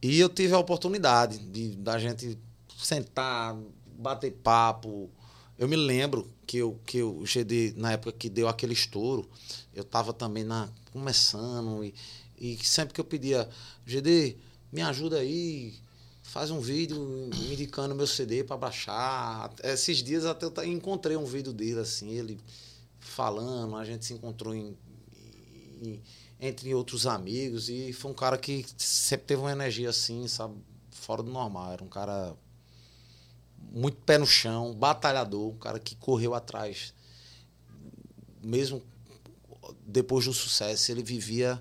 E eu tive a oportunidade de da gente sentar, bater papo. Eu me lembro que eu, que o GD, na época que deu aquele estouro, eu estava também na, começando e, e sempre que eu pedia, GD, me ajuda aí, faz um vídeo me indicando meu CD para baixar. Esses dias até eu encontrei um vídeo dele, assim, ele falando, a gente se encontrou em, em, entre outros amigos e foi um cara que sempre teve uma energia assim, sabe, fora do normal. Era um cara muito pé no chão, batalhador, um cara que correu atrás. Mesmo depois do sucesso, ele vivia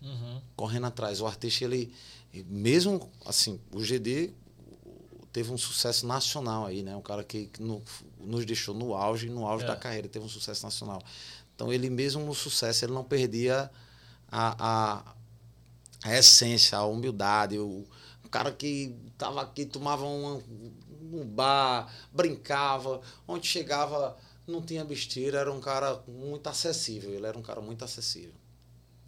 uhum. correndo atrás. O artista, ele mesmo assim, o GD teve um sucesso nacional aí, né? Um cara que no, nos deixou no auge, no auge é. da carreira, teve um sucesso nacional. Então ele mesmo no sucesso, ele não perdia a, a, a essência, a humildade, o, o cara que estava aqui, tomava um, um bar, brincava, onde chegava não tinha besteira, era um cara muito acessível, ele era um cara muito acessível.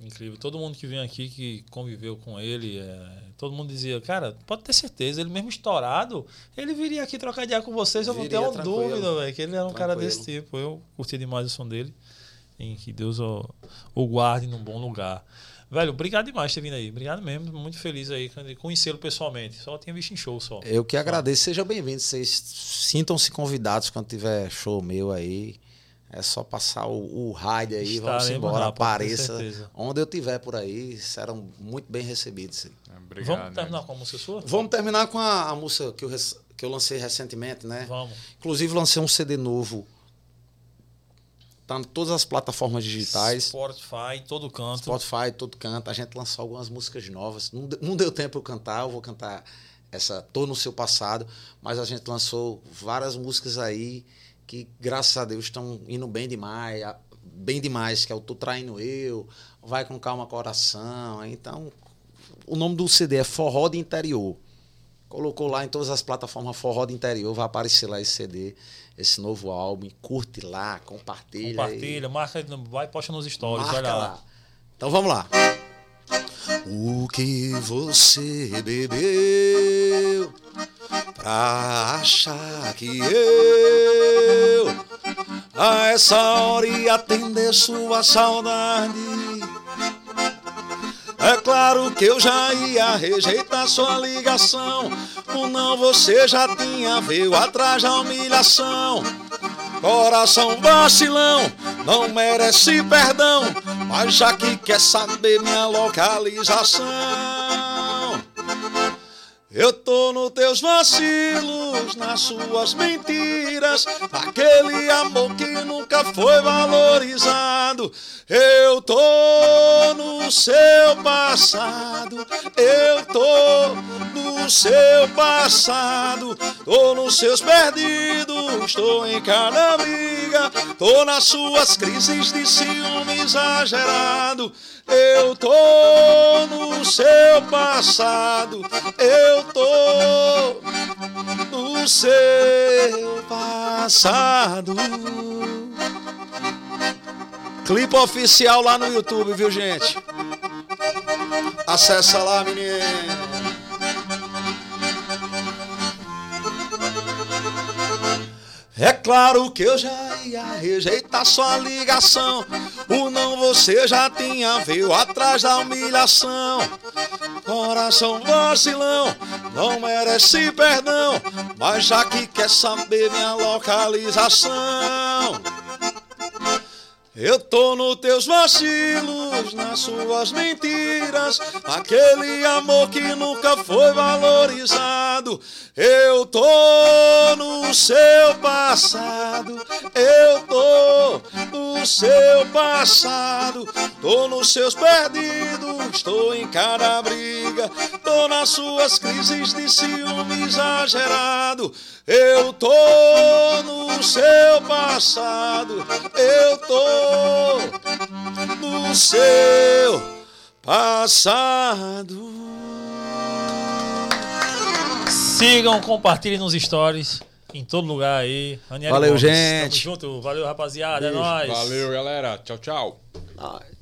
Incrível. Todo mundo que vem aqui, que conviveu com ele, é, todo mundo dizia, cara, pode ter certeza, ele mesmo estourado, ele viria aqui trocar ideia com vocês, eu viria não tenho dúvida, velho, que ele era um tranquilo. cara desse tipo. Eu curti demais o som dele. Em que Deus o, o guarde num bom lugar. Velho, obrigado demais por ter vindo aí. Obrigado mesmo. Muito feliz aí conhecê-lo pessoalmente. Só tinha visto em show só. Eu que agradeço. Seja bem-vindo. Vocês sintam-se convidados quando tiver show meu aí. É só passar o, o raid aí, Estaremos vamos embora, apareça. Onde eu tiver por aí, serão muito bem recebidos. Obrigado, vamos terminar né? com a música sua? Vamos terminar com a, a música que eu, que eu lancei recentemente, né? Vamos. Inclusive lancei um CD novo. Tá em todas as plataformas digitais. Spotify, todo canto. Spotify, todo canto. A gente lançou algumas músicas novas. Não, não deu tempo eu cantar, eu vou cantar essa Tô no Seu Passado, mas a gente lançou várias músicas aí que graças a Deus estão indo bem demais, bem demais, que é o Tô Traindo Eu, Vai com Calma Coração. Então, o nome do CD é Forró de Interior. Colocou lá em todas as plataformas Forró de Interior, vai aparecer lá esse CD, esse novo álbum. Curte lá, compartilha. Compartilha, aí. marca, vai posta nos stories, marca olha lá. lá. Então vamos lá. O que você bebeu pra achar que eu a essa hora ia atender sua saudade? É claro que eu já ia rejeitar sua ligação. Ou não, você já tinha veio atrás da humilhação. Coração vacilão, não merece perdão, mas já que quer saber minha localização. Eu tô nos teus vacilos, nas suas mentiras, aquele amor que nunca foi valorizado. Eu tô no seu passado. Eu tô no seu passado. Tô nos seus perdidos. Tô em cada briga. Tô nas suas crises de ciúme exagerado. Eu tô no seu passado. Eu tô no seu passado. Clipe oficial lá no YouTube, viu, gente? Acessa lá, menino. É claro que eu já ia rejeitar sua ligação. O não você já tinha veio atrás da humilhação. Coração vacilão, não merece perdão. Mas já que quer saber minha localização. Eu tô nos teus vacilos, nas suas mentiras, aquele amor que nunca foi valorizado. Eu tô no seu passado, eu tô no seu passado, tô nos seus perdidos, tô em cada briga, tô nas suas crises de ciúme exagerado. Eu tô no seu passado, eu tô no seu passado. Sigam, compartilhem nos stories. Em todo lugar aí. Ranieri Valeu, Gomes, gente. Tamo junto. Valeu, rapaziada. É nóis. Valeu, galera. Tchau, tchau. Ai.